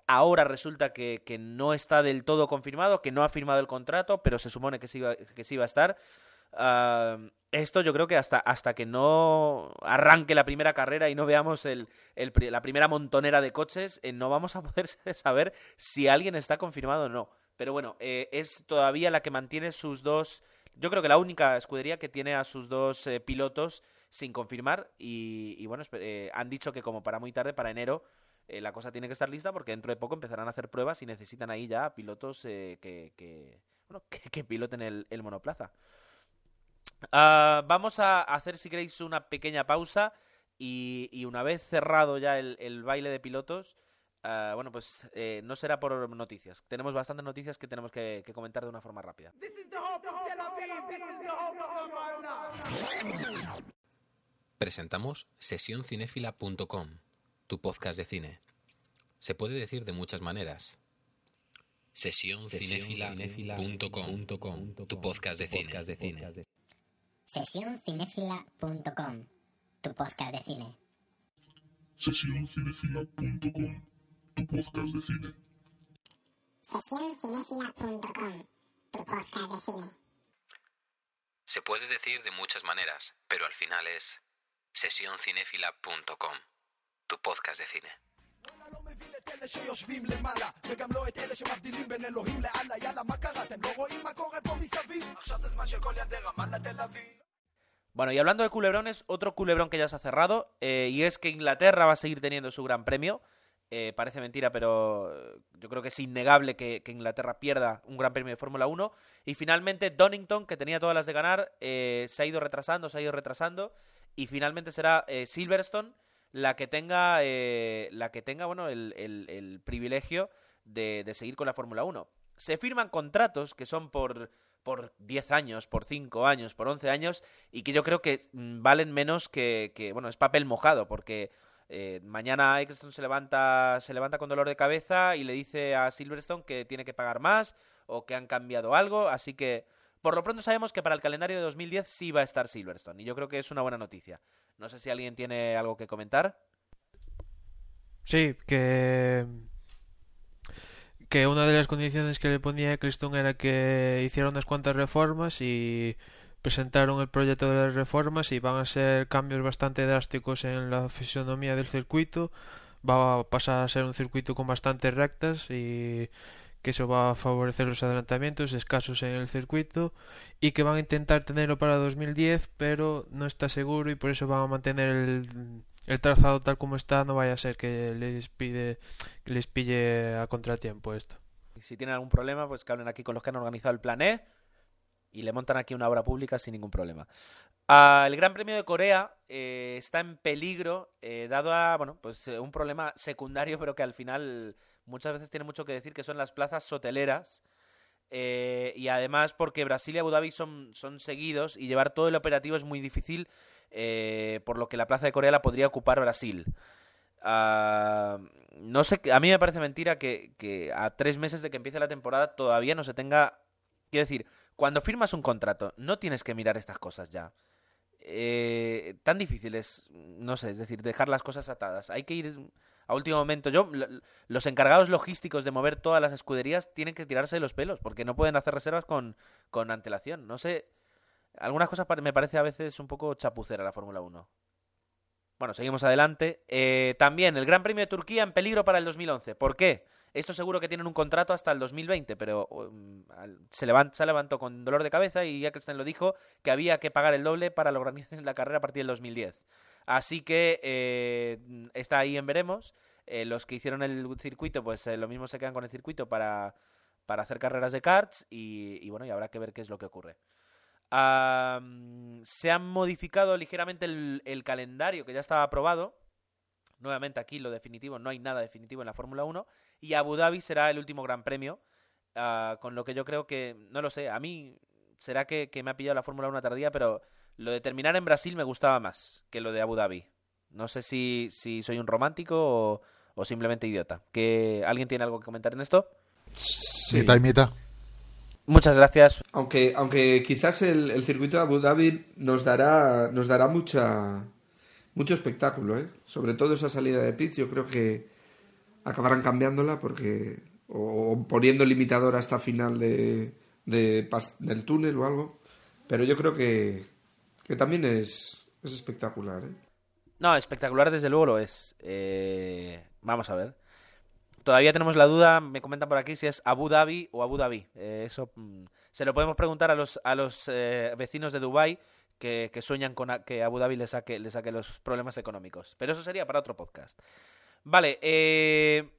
Speaker 2: Ahora resulta que, no está del todo confirmado, que no ha firmado el contrato, pero se supone que sí iba, que iba a estar. Ah, esto yo creo que hasta, hasta que no arranque la primera carrera y no veamos la primera montonera de coches, eh, no vamos a poder saber si alguien está confirmado o no. Pero bueno, eh, es todavía la que mantiene sus dos yo creo que la única escudería que tiene a sus dos eh, pilotos sin confirmar y, bueno, eh, han dicho que como para muy tarde, para enero, eh, la cosa tiene que estar lista porque dentro de poco empezarán a hacer pruebas y necesitan ahí ya pilotos que, que, bueno, que, piloten el, monoplaza. Ah, vamos a hacer, si queréis, una pequeña pausa y, una vez cerrado ya el baile de pilotos, Ah, bueno, pues eh, no será por noticias. Tenemos bastantes noticias que tenemos que, comentar de una forma rápida.
Speaker 9: Presentamos sesioncinefila.com, tu podcast de cine. Se puede decir de muchas maneras. Sesioncinefila.com, tu podcast de cine.
Speaker 10: Sesioncinefila.com, tu podcast de cine.
Speaker 1: Sesioncinefila.com, tu podcast de cine.
Speaker 10: Sesioncinefila.com, tu podcast de cine.
Speaker 9: Se puede decir de muchas maneras, pero al final es sesioncinefila.com, tu podcast de cine.
Speaker 2: Bueno, y hablando de culebrones, otro culebrón que ya se ha cerrado, eh, y es que Inglaterra va a seguir teniendo su gran premio. Eh, parece mentira, pero eh, yo creo que es innegable que, Inglaterra pierda un gran premio de Fórmula 1. Y finalmente Donington, que tenía todas las de ganar, eh, se ha ido retrasando, se ha ido retrasando. Y finalmente será eh, Silverstone la que tenga, la que tenga bueno, el, privilegio de, de seguir con la Fórmula 1. Se firman contratos que son por, por 10 años, por 5 años, por 11 años, y que yo creo que mm, valen menos que, que, bueno, es papel mojado, porque eh, mañana Eccleston se levanta, se levanta con dolor de cabeza y le dice a Silverstone que tiene que pagar más o que han cambiado algo, así que por lo pronto sabemos que para el calendario de 2010 sí va a estar Silverstone, y yo creo que es una buena noticia. No sé si alguien tiene algo que comentar.
Speaker 8: Sí, que que una de las condiciones que le ponía Eccleston era que hiciera unas cuantas reformas y presentaron el proyecto de las reformas y van a ser cambios bastante drásticos en la fisonomía del circuito. Va a pasar a ser un circuito con bastantes rectas y que eso va a favorecer los adelantamientos escasos en el circuito y que van a intentar tenerlo para 2010 pero no está seguro y por eso van a mantener el, el trazado tal como está. No vaya a ser que les pide que les pille a contratiempo esto.
Speaker 2: Si tienen algún problema, pues que hablen aquí con los que han organizado el plan E y le montan aquí una obra pública sin ningún problema. Ah, el Gran Premio de Corea eh, está en peligro, eh, dado a bueno, pues eh, un problema secundario, pero que al final muchas veces tiene mucho que decir, que son las plazas hoteleras. eh, y además porque Brasil y Abu Dhabi son, son seguidos y llevar todo el operativo es muy difícil, por lo que la plaza de Corea la podría ocupar Brasil. Ah, no sé, a mí me parece mentira que a tres meses de que empiece la temporada todavía no se tenga... Quiero decir, cuando firmas un contrato, no tienes que mirar estas cosas ya. Eh, tan difícil es, no sé, es decir, dejar las cosas atadas. Hay que ir a último momento. Yo, los encargados logísticos de mover todas las escuderías tienen que tirarse los pelos, porque no pueden hacer reservas con, con antelación. No sé, algunas cosas me parece a veces un poco chapucera la Fórmula 1. Bueno, seguimos adelante. Eh, también el Gran Premio de Turquía en peligro para el 2011. ¿Por qué? Esto seguro que tienen un contrato hasta el 2020, pero um, se, levan- se levantó con dolor de cabeza y Eccleston lo dijo que había que pagar el doble para lograr la carrera a partir del 2010. Así que eh, está ahí en veremos. Eh, los que hicieron el circuito, pues eh, lo mismo se quedan con el circuito para, para hacer carreras de karts y, bueno, y habrá que ver qué es lo que ocurre. Se han modificado ligeramente el, el calendario que ya estaba aprobado. Nuevamente aquí lo definitivo, no hay nada definitivo en la Fórmula 1. Y Abu Dhabi será el último gran premio. ah, con lo que yo creo que, no lo sé, a mí será que, que me ha pillado la Fórmula 1 tardía, pero lo de terminar en Brasil me gustaba más que lo de Abu Dhabi. No sé si, si soy un romántico o, o simplemente idiota. ¿Que, ¿Alguien tiene algo que comentar en esto?
Speaker 5: Sí.
Speaker 6: Mitad y mitad.
Speaker 2: Muchas gracias.
Speaker 5: Aunque, aunque quizás el, el circuito de Abu Dhabi nos dará, nos dará mucha, mucho espectáculo, ¿eh? Sobre todo esa salida de pits, yo creo que acabarán cambiándola porque o, poniendo limitador hasta final de, de del túnel o algo. Pero yo creo que, que también es, es espectacular, ¿eh?
Speaker 2: No, espectacular desde luego lo es. Eh, vamos a ver. Todavía tenemos la duda, me comentan por aquí si es Abu Dhabi o Abu Dhabi. Eh, eso mm, se lo podemos preguntar a los, a los eh, vecinos de Dubai que, que sueñan con a- que Abu Dhabi le saque, le saque los problemas económicos. Pero eso sería para otro podcast. Vale, eh,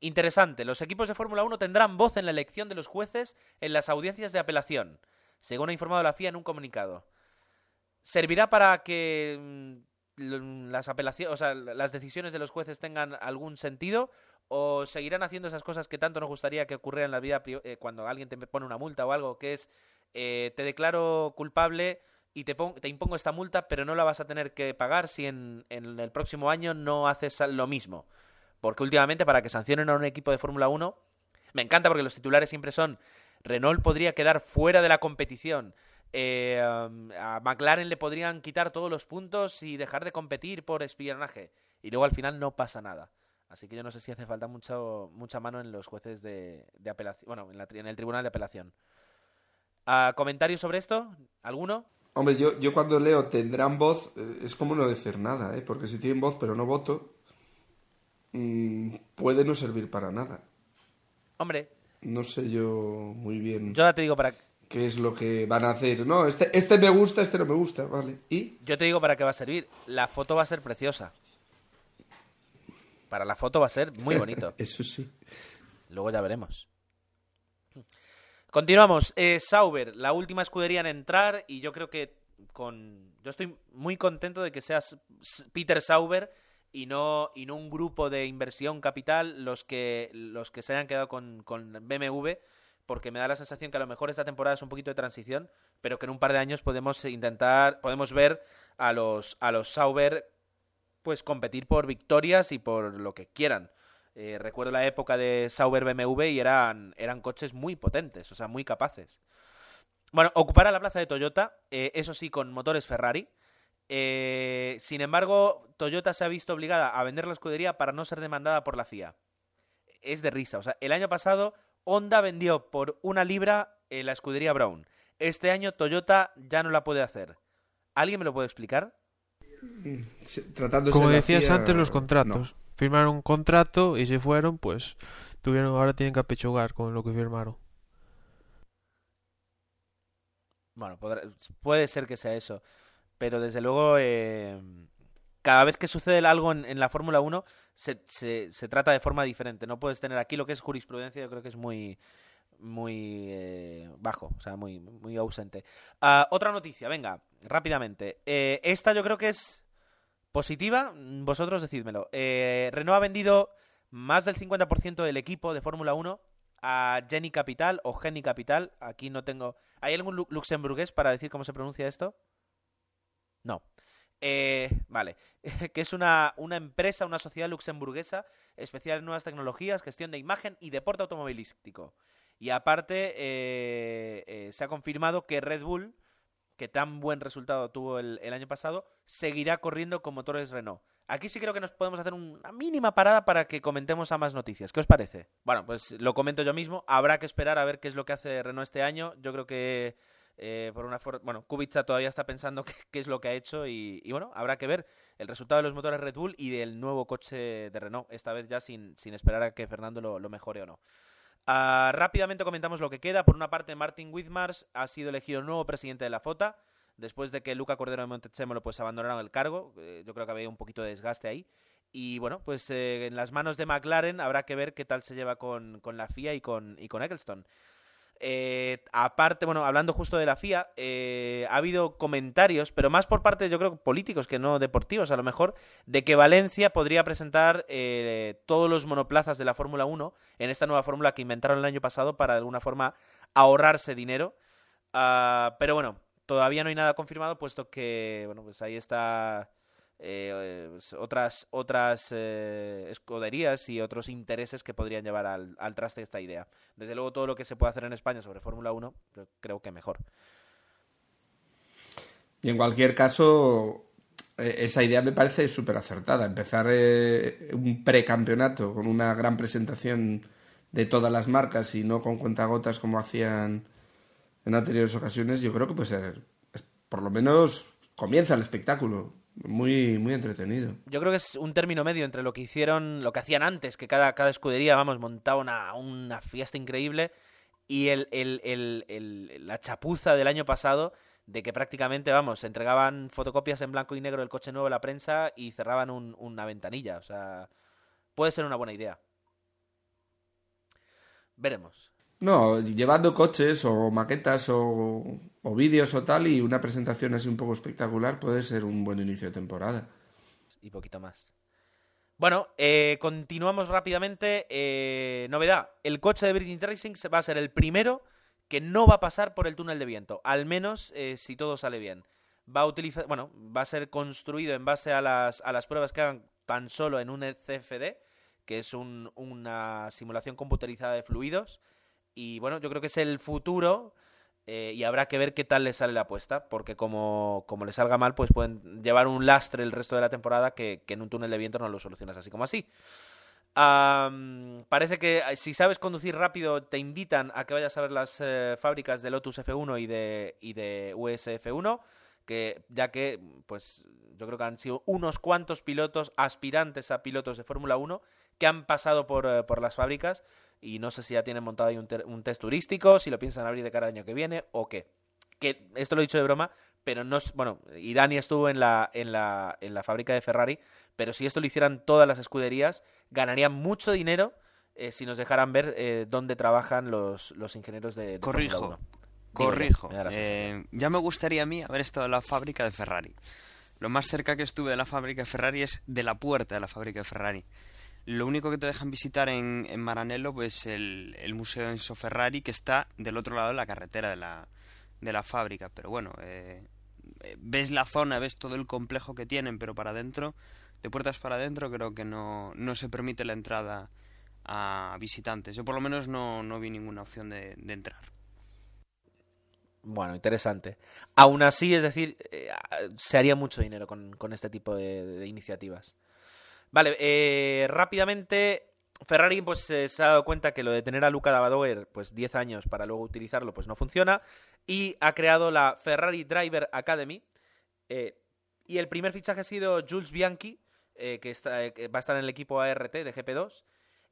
Speaker 2: interesante. Los equipos de Fórmula 1 tendrán voz en la elección de los jueces en las audiencias de apelación, según ha informado la FIA en un comunicado. ¿Servirá para que mm, l- las apelaciones, o sea, las decisiones de los jueces tengan algún sentido o seguirán haciendo esas cosas que tanto nos gustaría que ocurrieran en la vida eh, cuando alguien te pone una multa o algo que es eh, te declaro culpable y te, te impongo esta multa, pero no la vas a tener que pagar si en, el próximo año no haces lo mismo. Porque últimamente para que sancionen a un equipo de Fórmula 1, me encanta porque los titulares siempre son Renault podría quedar fuera de la competición. eh, a McLaren le podrían quitar todos los puntos y dejar de competir por espionaje. Y luego al final no pasa nada. Así que yo no sé si hace falta mucho, mucha mano en los jueces de, apelación. Bueno, en, la en el tribunal de apelación. Ah, ¿Comentarios sobre esto? ¿Alguno?
Speaker 5: Hombre, yo, yo cuando leo tendrán voz, eh, es como no decir nada, ¿eh? porque si tienen voz pero no voto, mm, puede no servir para nada.
Speaker 2: Hombre,
Speaker 5: No sé yo muy bien
Speaker 2: yo ya te digo para
Speaker 5: qué es lo que van a hacer. No, este, este me gusta, este no me gusta, vale. ¿Y?
Speaker 2: yo te digo para qué va a servir. La foto va a ser preciosa. Para la foto va a ser muy bonito.
Speaker 5: Eso sí.
Speaker 2: Luego ya veremos. Continuamos. Eh, Sauber, la última escudería en entrar y yo creo que con yo estoy muy contento de que seas Peter Sauber y no y un grupo de inversión capital los que los que se hayan quedado con, con BMW porque me da la sensación que a lo mejor esta temporada es un poquito de transición pero que en un par de años podemos intentar podemos ver a los a los Sauber pues competir por victorias y por lo que quieran eh, recuerdo la época de Sauber BMW y eran, eran coches muy potentes, o sea, muy capaces. Bueno, ocupará la plaza de Toyota, eh, eso sí, con motores Ferrari. Eh, sin embargo, Toyota se ha visto obligada a vender la escudería para no ser demandada por la FIA. Es de risa. O sea, el año pasado Honda vendió por una libra eh, la escudería Brown. Este año Toyota ya no la puede hacer. ¿Alguien me lo puede explicar?
Speaker 5: Tratándose
Speaker 8: Como decías
Speaker 5: FIA,
Speaker 8: antes, los
Speaker 5: no.
Speaker 8: Firmaron un contrato y se fueron, pues tuvieron ahora tienen que apechugar con lo que firmaron.
Speaker 2: Bueno, puede ser que sea eso. Pero desde luego, eh, cada vez que sucede algo en, la Fórmula 1, se, se, se trata de forma diferente. No puedes tener aquí lo que es jurisprudencia, yo creo que es muy muy eh, bajo, o sea, muy, muy ausente. Ah, otra noticia, venga, rápidamente. Eh, esta yo creo que es positiva, vosotros decídmelo. Eh, Renault ha vendido más del 50% del equipo de Fórmula 1 a Jenny Capital o Geni Capital. Aquí no tengo. ¿Hay algún lu- luxemburgués para decir cómo se pronuncia esto? No. Eh, vale. que es una, una empresa, una sociedad luxemburguesa especial en nuevas tecnologías, gestión de imagen y deporte automovilístico. Y aparte, eh, eh, se ha confirmado que Red Bull, que tan buen resultado tuvo el, año pasado, seguirá corriendo con motores Renault. Aquí sí creo que nos podemos hacer una mínima parada para que comentemos a más noticias. ¿Qué os parece? Bueno, pues lo comento yo mismo. Habrá que esperar a ver qué es lo que hace Renault este año. Yo creo que eh, por una bueno, Kubica todavía está pensando qué, es lo que ha hecho y, bueno, habrá que ver el resultado de los motores Red Bull y del nuevo coche de Renault, esta vez ya sin, sin esperar a que Fernando lo mejore o no. Ah, rápidamente comentamos lo que queda. Por una parte, Martin Whitmars ha sido elegido nuevo presidente de la FOTA, después de que Luca Cordero de Montezemolo pues abandonaron el cargo. Eh, yo creo que había un poquito de desgaste ahí. Y bueno, pues eh, en las manos de McLaren habrá que ver qué tal se lleva con, con la FIA y con, y con Eccleston. Eh, aparte, bueno, hablando justo de la FIA, eh, ha habido comentarios, pero más por parte, yo creo, políticos que no deportivos, a lo mejor, de que Valencia podría presentar eh, todos los monoplazas de la Fórmula 1 en esta nueva fórmula que inventaron el año pasado para de alguna forma ahorrarse dinero. Ah, pero bueno, todavía no hay nada confirmado, puesto que, bueno, pues ahí está eh, otras otras eh, escuderías y otros intereses que podrían llevar al, al traste esta idea. Desde luego, todo lo que se puede hacer en España sobre Fórmula 1, yo creo que mejor.
Speaker 5: Y en cualquier caso, eh, esa idea me parece súper acertada. Empezar eh, un precampeonato con una gran presentación de todas las marcas y no con cuentagotas como hacían en anteriores ocasiones, yo creo que puede ser, por lo menos comienza el espectáculo. Muy, muy entretenido.
Speaker 2: Yo creo que es un término medio entre lo que hicieron, lo que hacían antes, que cada, cada escudería, vamos, montaba una, una fiesta increíble, y el, el- el- el- la chapuza del año pasado de que prácticamente, vamos, entregaban fotocopias en blanco y negro del coche nuevo a la prensa y cerraban un- una ventanilla. O sea, puede ser una buena idea. Veremos.
Speaker 5: No, llevando coches o maquetas o, o vídeos o tal y una presentación así un poco espectacular puede ser un buen inicio de temporada.
Speaker 2: y poquito más. Bueno, eh, continuamos rápidamente. Eh, novedad, el coche de Virgin Racing va a ser el primero que no va a pasar por el túnel de viento, al menos eh, si todo sale bien. Va a utilizar, bueno, va a ser construido en base a las, a las pruebas que hagan tan solo en un CFD, que es un- una simulación computerizada de fluidos. Y bueno, yo creo que es el futuro eh, y habrá que ver qué tal le sale la apuesta, porque como, como le salga mal, pues pueden llevar un lastre el resto de la temporada que, en un túnel de viento no lo solucionas así como así. Parece que eh, si sabes conducir rápido te invitan a que vayas a ver las eh, fábricas de Lotus F1 y de, y de USF1, que ya que pues yo creo que han sido unos cuantos pilotos aspirantes a pilotos de Fórmula 1 que han pasado por, por las fábricas y no sé si ya tienen montado ahí un, un test turístico, si lo piensan abrir de cara al año que viene o qué. Que esto lo he dicho de broma, pero no es, bueno, y Dani estuvo en la, en la, en la fábrica de Ferrari, pero si esto lo hicieran todas las escuderías, ganarían mucho dinero eh, si nos dejaran ver eh, dónde trabajan los, los ingenieros de, de
Speaker 4: Corrijo,
Speaker 2: 1. Digo yo,
Speaker 4: Corrijo.
Speaker 2: me
Speaker 4: eh, ya me gustaría a mí haber estado en la fábrica de Ferrari. Lo más cerca que estuve de la fábrica de Ferrari es de la puerta de la fábrica de Ferrari. Lo único que te dejan visitar en, en Maranello pues el, Museo Enzo Ferrari que está del otro lado de la carretera de la, de la fábrica. Pero bueno, eh, eh, ves la zona, ves todo el complejo que tienen, pero para adentro, de puertas para adentro, creo que no, no se permite la entrada a visitantes. Yo por lo menos no, no vi ninguna opción de, de entrar.
Speaker 2: Bueno, interesante. Aún así, es decir, eh, se haría mucho dinero con, con este tipo de iniciativas. Vale, eh, rápidamente, Ferrari pues se ha dado cuenta que lo de tener a Luca Badoer pues 10 años para luego utilizarlo pues no funciona y ha creado la Ferrari Driver Academy eh, y el primer fichaje ha sido Jules Bianchi eh, que, está, eh, que va a estar en el equipo ART de GP2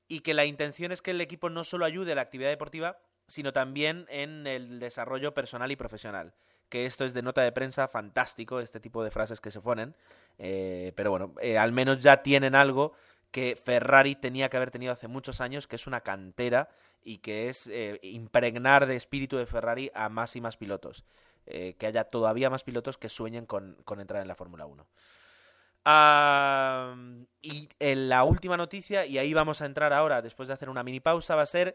Speaker 2: y que la intención es que el equipo no solo ayude a la actividad deportiva sino también en el desarrollo personal y profesional que esto es de nota de prensa fantástico, este tipo de frases que se ponen. Eh, pero bueno, eh, al menos ya tienen algo que Ferrari tenía que haber tenido hace muchos años, que es una cantera y que es eh, impregnar de espíritu de Ferrari a más y más pilotos. Que haya todavía más pilotos que sueñen con, entrar en la Fórmula 1. Ah, y en la última noticia, y ahí vamos a entrar ahora, después de hacer una mini pausa, va a ser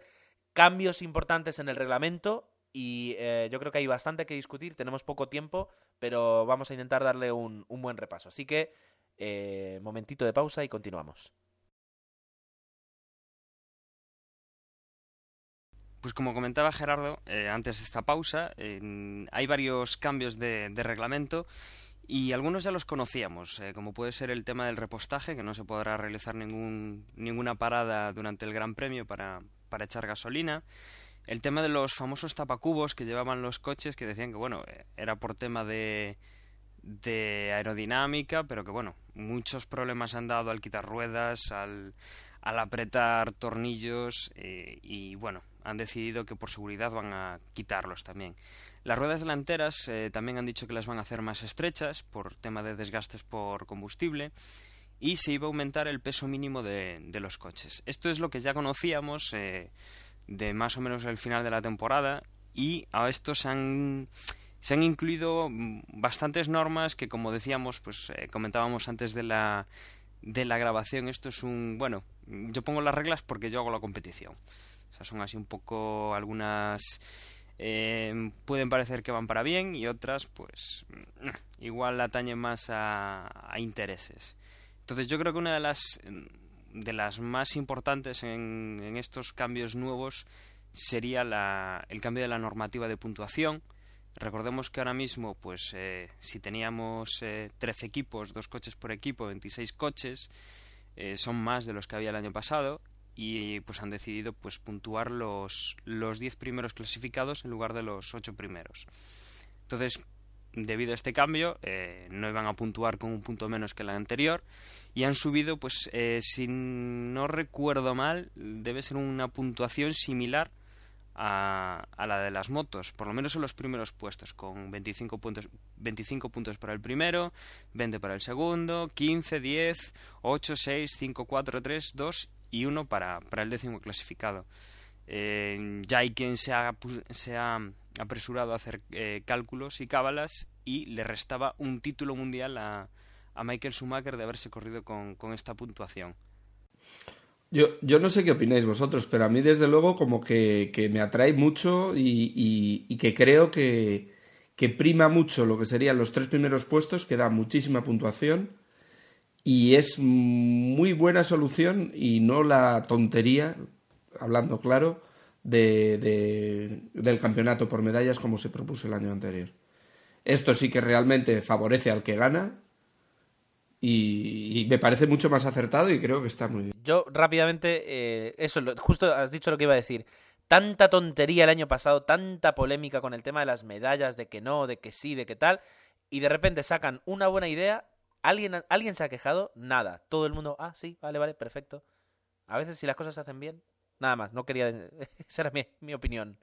Speaker 2: cambios importantes en el reglamento y eh, yo creo que hay bastante que discutir, tenemos poco tiempo, pero vamos a intentar darle un, buen repaso. Así que, eh, momentito de pausa y continuamos.
Speaker 4: Pues como comentaba Gerardo eh, antes de esta pausa, hay varios cambios de, reglamento y algunos ya los conocíamos, como puede ser el tema del repostaje, que no se podrá realizar ningún, ninguna parada durante el Gran Premio para echar gasolina. El tema de los famosos tapacubos que llevaban los coches, que decían que bueno, era por tema de, de aerodinámica, pero que bueno, muchos problemas han dado al quitar ruedas, al, al apretar tornillos eh, y bueno, han decidido que por seguridad van a quitarlos también. Las ruedas delanteras eh, también han dicho que las van a hacer más estrechas por tema de desgastes por combustible y se iba a aumentar el peso mínimo de, de los coches. Esto es lo que ya conocíamos eh, de más o menos el final de la temporada y a esto se han se han incluido bastantes normas que como decíamos pues eh, comentábamos antes de la de la grabación. Esto es un bueno yo pongo las reglas porque yo hago la competición. O sea son así un poco algunas eh, pueden parecer que van para bien y otras pues igual atañen más a, a intereses. Entonces yo creo que una de las de las más importantes en, estos cambios nuevos sería el cambio de la normativa de puntuación. Recordemos que ahora mismo, pues, eh, si teníamos eh, 13 equipos, dos coches por equipo, 26 coches, eh, son más de los que había el año pasado y pues han decidido pues puntuar los, los 10 primeros clasificados en lugar de los 8 primeros. Entonces, debido a este cambio, eh, no iban a puntuar con un punto menos que el anterior y han subido, pues, eh, si no recuerdo mal, debe ser una puntuación similar a, a, la de las motos, por lo menos en los primeros puestos, con 25 puntos, 25 puntos para el primero, 20 para el segundo, 15, 10, 8, 6, 5, 4, 3, 2 y 1 para, para el décimo clasificado. Eh, ya hay quien se ha, se ha apresurado a hacer eh, cálculos y cábalas y le restaba un título mundial a, a Michael Schumacher de haberse corrido con, esta puntuación.
Speaker 5: Yo, yo no sé qué opináis vosotros, pero a mí desde luego como que, me atrae mucho y que creo que, que prima mucho lo que serían los tres primeros puestos, que da muchísima puntuación y es muy buena solución y no la tontería, hablando claro, de, de- del campeonato por medallas como se propuso el año anterior. Esto sí que realmente favorece al que gana y, me parece mucho más acertado y creo que está muy bien.
Speaker 2: Yo rápidamente, eh, eso, justo has dicho lo que iba a decir. Tanta tontería el año pasado, tanta polémica con el tema de las medallas, de que no, de que sí, de que tal, y de repente sacan una buena idea, alguien, alguien se ha quejado, nada, todo el mundo, ah, sí, vale, vale, perfecto. A veces si las cosas se hacen bien, nada más, no quería, esa era mi, opinión.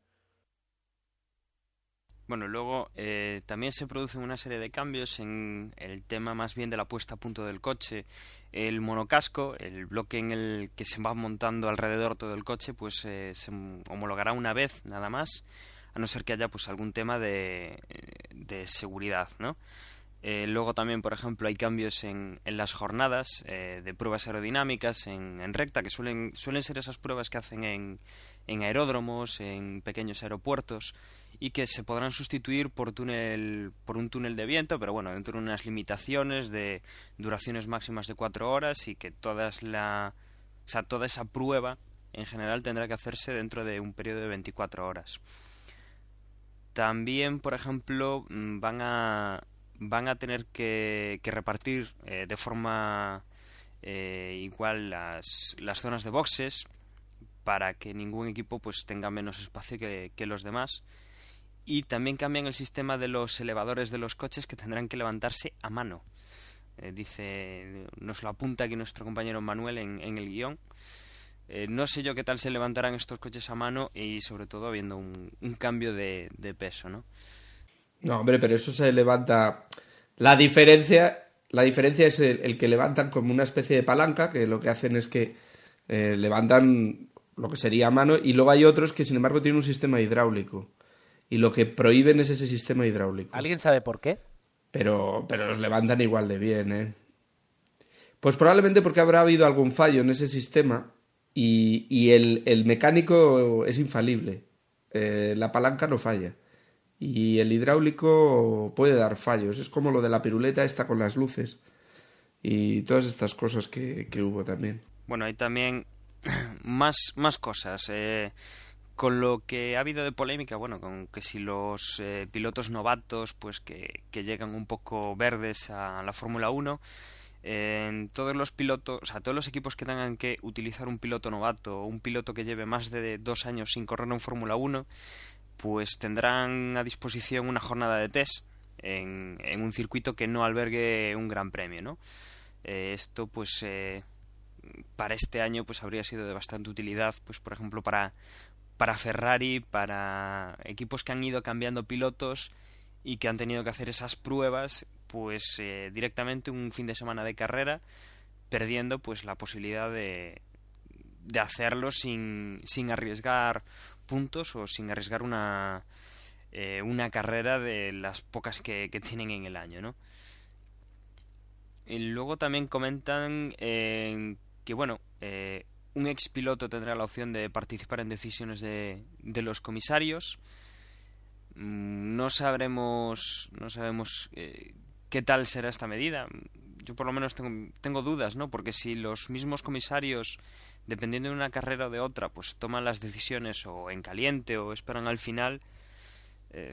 Speaker 4: Bueno, luego eh, también se producen una serie de cambios en el tema más bien de la puesta a punto del coche. El monocasco, el bloque en el que se va montando alrededor todo el coche, pues eh, se homologará una vez nada más, a no ser que haya pues algún tema de, de seguridad, ¿no? Eh, luego también, por ejemplo, hay cambios en, en las jornadas eh, de pruebas aerodinámicas en, en recta, que suelen, suelen ser esas pruebas que hacen en, en aeródromos, en pequeños aeropuertos, y que se podrán sustituir por túnel por un túnel de viento, pero bueno, dentro de unas limitaciones de duraciones máximas de cuatro horas y que todas la, o sea, toda esa prueba en general tendrá que hacerse dentro de un periodo de 24 horas. También, por ejemplo, mm, van a van a tener que, repartir eh, de forma eh, igual las, zonas de boxes para que ningún equipo pues tenga menos espacio que, los demás y también cambian el sistema de los elevadores de los coches que tendrán que levantarse a mano. Eh, dice, nos lo apunta aquí nuestro compañero Manuel en, en el guion. Eh, no sé yo qué tal se levantarán estos coches a mano y sobre todo habiendo un, un cambio de, de peso, ¿no?
Speaker 5: No, hombre, pero eso se levanta. La diferencia, la diferencia es el, el que levantan como una especie de palanca, que lo que hacen es que eh, levantan lo que sería a mano, y luego hay otros que sin embargo tienen un sistema hidráulico. Y lo que prohíben es ese sistema hidráulico.
Speaker 2: ¿Alguien sabe por qué?
Speaker 5: Pero, pero los levantan igual de bien, ¿eh? Pues probablemente porque habrá habido algún fallo en ese sistema y, y el, el mecánico es infalible. Eh, la palanca no falla. Y el hidráulico puede dar fallos. Es como lo de la piruleta esta con las luces. Y todas estas cosas que, que hubo también.
Speaker 4: Bueno, hay también más, más cosas. Eh, con lo que ha habido de polémica, bueno, con que si los eh, pilotos novatos, pues que, que, llegan un poco verdes a la Fórmula 1, eh, en todos los pilotos, o sea, todos los equipos que tengan que utilizar un piloto novato o un piloto que lleve más de dos años sin correr en Fórmula 1, pues tendrán a disposición una jornada de test en, en un circuito que no albergue un gran premio, ¿no? Eh, esto, pues, para este año, pues habría sido de bastante utilidad, pues, por ejemplo, para para Ferrari, para equipos que han ido cambiando pilotos y que han tenido que hacer esas pruebas, pues eh, directamente un fin de semana de carrera, perdiendo pues la posibilidad de, de hacerlo sin, sin arriesgar puntos o sin arriesgar una, eh, una carrera de las pocas que, tienen en el año, ¿no? Y luego también comentan eh, que, bueno, un ex piloto tendrá la opción de participar en decisiones de, de los comisarios. No sabremos, no sabemos eh, qué tal será esta medida. Yo por lo menos tengo, tengo dudas, ¿no? Porque si los mismos comisarios, dependiendo de una carrera o de otra, pues toman las decisiones o en caliente o esperan al final, eh,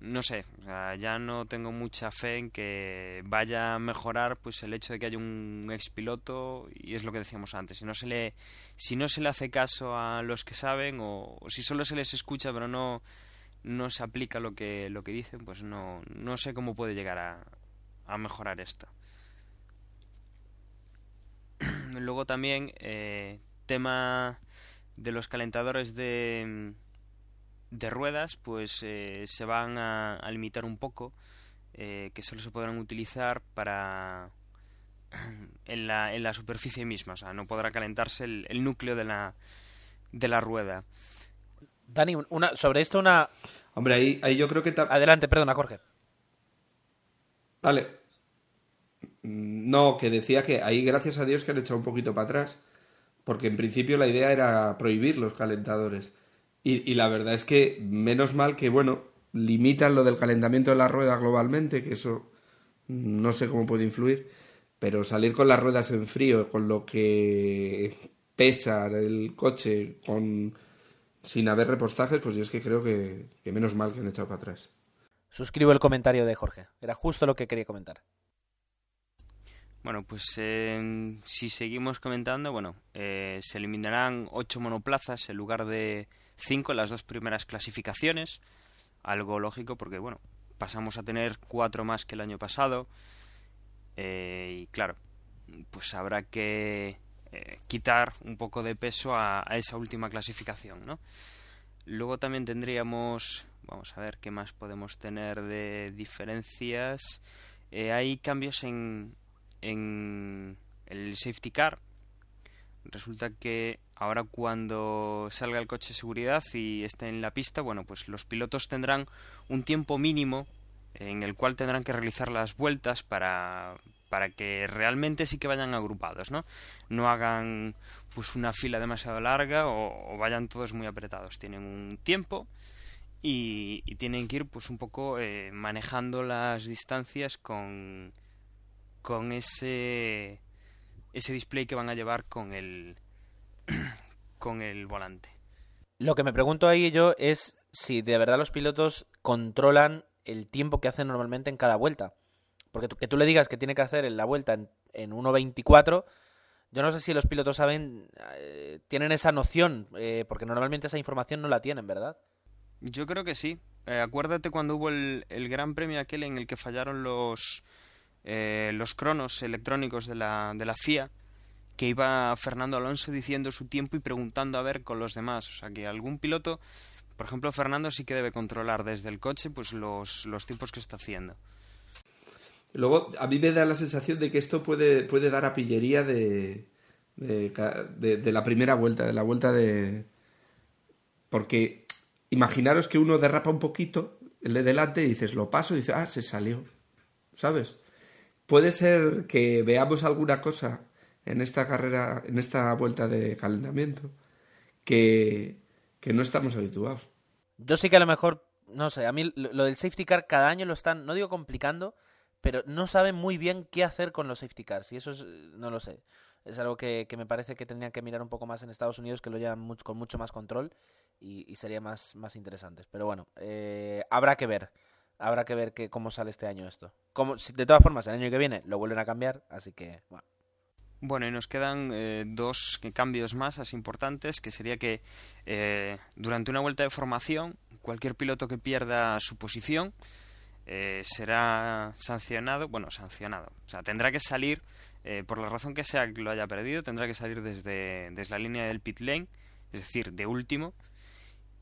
Speaker 4: no sé, o sea, ya no tengo mucha fe en que vaya a mejorar pues el hecho de que haya un ex piloto y es lo que decíamos antes, si no se le si no se le hace caso a los que saben o, o si solo se les escucha pero no no se aplica lo que lo que dicen, pues no no sé cómo puede llegar a, a mejorar esto. Luego también eh, tema de los calentadores de de ruedas pues eh, se van a, a, limitar un poco eh, que solo se podrán utilizar para en la, en la superficie misma. O sea no podrá calentarse el, el núcleo de la de la rueda.
Speaker 2: Dani una sobre esto una
Speaker 5: hombre ahí, ahí yo creo que
Speaker 2: adelante perdona Jorge.
Speaker 5: Vale no que decía que ahí gracias a Dios que han echado un poquito para atrás porque en principio la idea era prohibir los calentadores. Y, y la verdad es que menos mal que, bueno, limitan lo del calentamiento de la rueda globalmente, que eso no sé cómo puede influir, pero salir con las ruedas en frío, con lo que pesa el coche, con sin haber repostajes, pues yo es que creo que, que menos mal que han echado para atrás.
Speaker 2: Suscribo el comentario de Jorge. Era justo lo que quería comentar.
Speaker 4: Bueno, pues eh, si seguimos comentando, bueno, eh, se eliminarán ocho monoplazas en lugar de cinco en las dos primeras clasificaciones. Algo lógico porque, bueno, pasamos a tener cuatro más que el año pasado. Eh, y claro, pues habrá que eh, quitar un poco de peso a, esa última clasificación, ¿no? Luego también tendríamos, vamos a ver qué más podemos tener de diferencias. Hay cambios en, en el safety car. Resulta que ahora cuando salga el coche de seguridad y esté en la pista, bueno, pues los pilotos tendrán un tiempo mínimo en el cual tendrán que realizar las vueltas para, para que realmente sí que vayan agrupados, ¿no? No hagan pues una fila demasiado larga o, vayan todos muy apretados. Tienen un tiempo y, y tienen que ir pues un poco eh, manejando las distancias con, con ese ese display que van a llevar con el con el volante.
Speaker 2: Lo que me pregunto ahí yo es si de verdad los pilotos controlan el tiempo que hacen normalmente en cada vuelta. Porque que tú le digas que tiene que hacer la vuelta en, en 1.24, yo no sé si los pilotos saben, eh, tienen esa noción, eh, porque normalmente esa información no la tienen, ¿verdad?
Speaker 4: Yo creo que sí. Eh, acuérdate cuando hubo el, el, gran premio aquel en el que fallaron los, eh, los cronos electrónicos de la, de la FIA, que iba Fernando Alonso diciendo su tiempo y preguntando a ver con los demás. O sea que algún piloto, por ejemplo Fernando, sí que debe controlar desde el coche pues los, los tiempos que está haciendo.
Speaker 5: Luego, a mí me da la sensación de que esto puede, puede dar a pillería de, de, de, la primera vuelta, de la vuelta de... Porque imaginaros que uno derrapa un poquito, el de delante, y dices, lo paso, y dices, ah, se salió. ¿Sabes? Puede ser que veamos alguna cosa en esta carrera, en esta vuelta de calentamiento, que, que no estamos habituados.
Speaker 2: Yo sí que a lo mejor, no sé, a mí lo del safety car cada año lo están, no digo complicando, pero no saben muy bien qué hacer con los safety cars, y eso es, no lo sé. Es algo que, que me parece que tendrían que mirar un poco más en Estados Unidos, que lo llevan mucho, con mucho más control y, sería más, más interesantes. Pero bueno, eh, habrá que ver. Habrá que ver que, cómo sale este año esto. Como, de todas formas, el año que viene lo vuelven a cambiar, así que, bueno.
Speaker 4: Bueno, y nos quedan eh, dos cambios más así importantes, que sería que eh, durante una vuelta de formación, cualquier piloto que pierda su posición eh, será sancionado, bueno, sancionado, o sea, tendrá que salir, eh, por la razón que sea que lo haya perdido, tendrá que salir desde, desde la línea del pit lane, es decir, de último,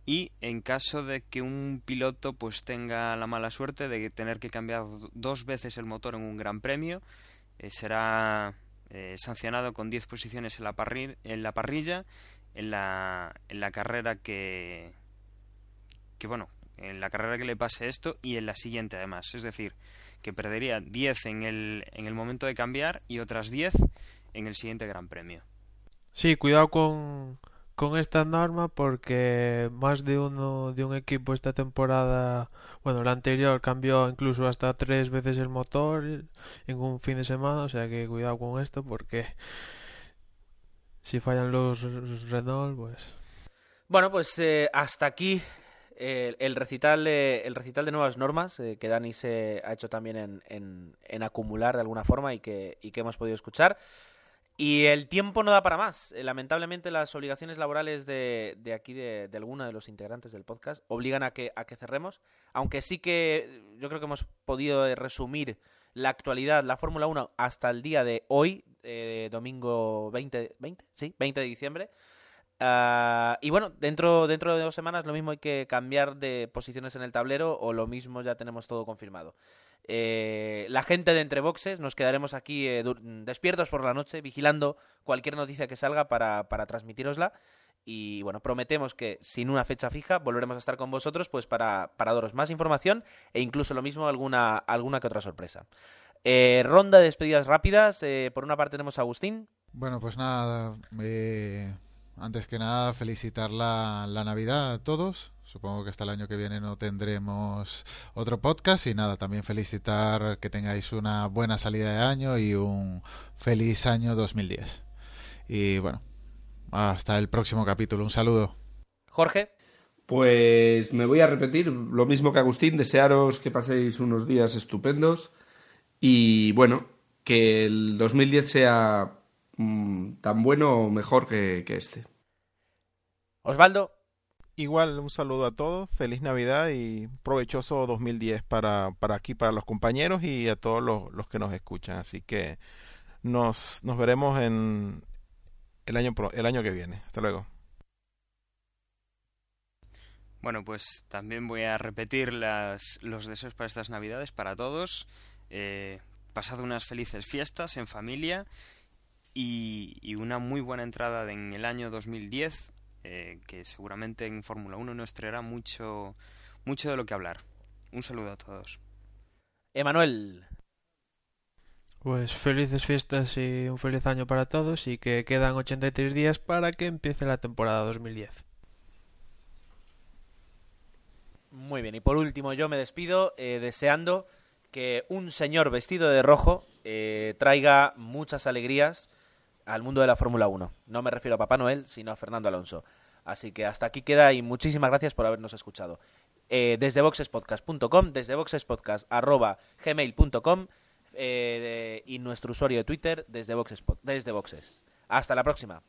Speaker 4: y en caso de que un piloto pues tenga la mala suerte de tener que cambiar dos veces el motor en un gran premio, eh, será eh, sancionado con 10 posiciones en la, parri en la parrilla en la, en la carrera que, que bueno en la carrera que le pase esto y en la siguiente además. Es decir que perdería 10 en el, en el momento de cambiar y otras 10 en el siguiente gran premio.
Speaker 8: Sí cuidado con con esta norma porque más de uno de un equipo esta temporada, bueno, la anterior cambió incluso hasta tres veces el motor en un fin de semana, o sea que cuidado con esto porque si fallan los Renault, pues...
Speaker 2: Bueno, pues eh, hasta aquí el, el, recital de, el recital de nuevas normas eh, que Dani se ha hecho también en, en, en acumular de alguna forma y que, y que hemos podido escuchar. Y el tiempo no da para más. Eh, lamentablemente las obligaciones laborales de, de aquí, de, de alguno de los integrantes del podcast, obligan a que, a que cerremos. Aunque sí que yo creo que hemos podido resumir la actualidad, la Fórmula 1 hasta el día de hoy, eh, domingo 20, 20, sí, 20 de diciembre. Uh, y bueno, dentro, dentro de dos semanas lo mismo hay que cambiar de posiciones en el tablero o lo mismo ya tenemos todo confirmado. Eh, la gente de Entre Boxes nos quedaremos aquí eh, despiertos por la noche, vigilando cualquier noticia que salga para, para transmitirosla. Y bueno, prometemos que sin una fecha fija volveremos a estar con vosotros pues para, para daros más información e incluso lo mismo alguna, alguna que otra sorpresa. Eh, ronda de despedidas rápidas. Por una parte tenemos a Agustín.
Speaker 6: Bueno, pues nada, antes que nada felicitar la, la Navidad a todos. Supongo que hasta el año que viene no tendremos otro podcast y nada, también felicitar que tengáis una buena salida de año y un feliz año 2010. Y bueno, hasta el próximo capítulo. Un saludo.
Speaker 2: Jorge.
Speaker 5: Pues me voy a repetir lo mismo que Agustín, desearos que paséis unos días estupendos y bueno, que el 2010 sea mm, tan bueno o mejor que, que este.
Speaker 2: Osvaldo.
Speaker 3: Igual un saludo a todos, feliz Navidad y provechoso 2010 para, para aquí, para los compañeros y a todos los, los que nos escuchan. Así que nos, nos veremos en el año, el año que viene. Hasta luego.
Speaker 4: Bueno, pues también voy a repetir las, los deseos para estas Navidades para todos. Eh, pasad unas felices fiestas en familia y, y una muy buena entrada en el año 2010, eh, que seguramente en Fórmula 1 nos traerá mucho, mucho de lo que hablar. Un saludo a todos.
Speaker 2: Emanuel.
Speaker 8: Pues felices fiestas y un feliz año para todos y que quedan 83 días para que empiece la temporada 2010.
Speaker 2: Muy bien, y por último yo me despido eh, deseando que un señor vestido de rojo eh, traiga muchas alegrías al mundo de la Fórmula 1. No me refiero a Papá Noel, sino a Fernando Alonso. Así que hasta aquí queda y muchísimas gracias por habernos escuchado. Eh, desde boxespodcast.com, desde boxespodcast.gmail.com eh, y nuestro usuario de Twitter desde, boxespod- desde boxes. Hasta la próxima.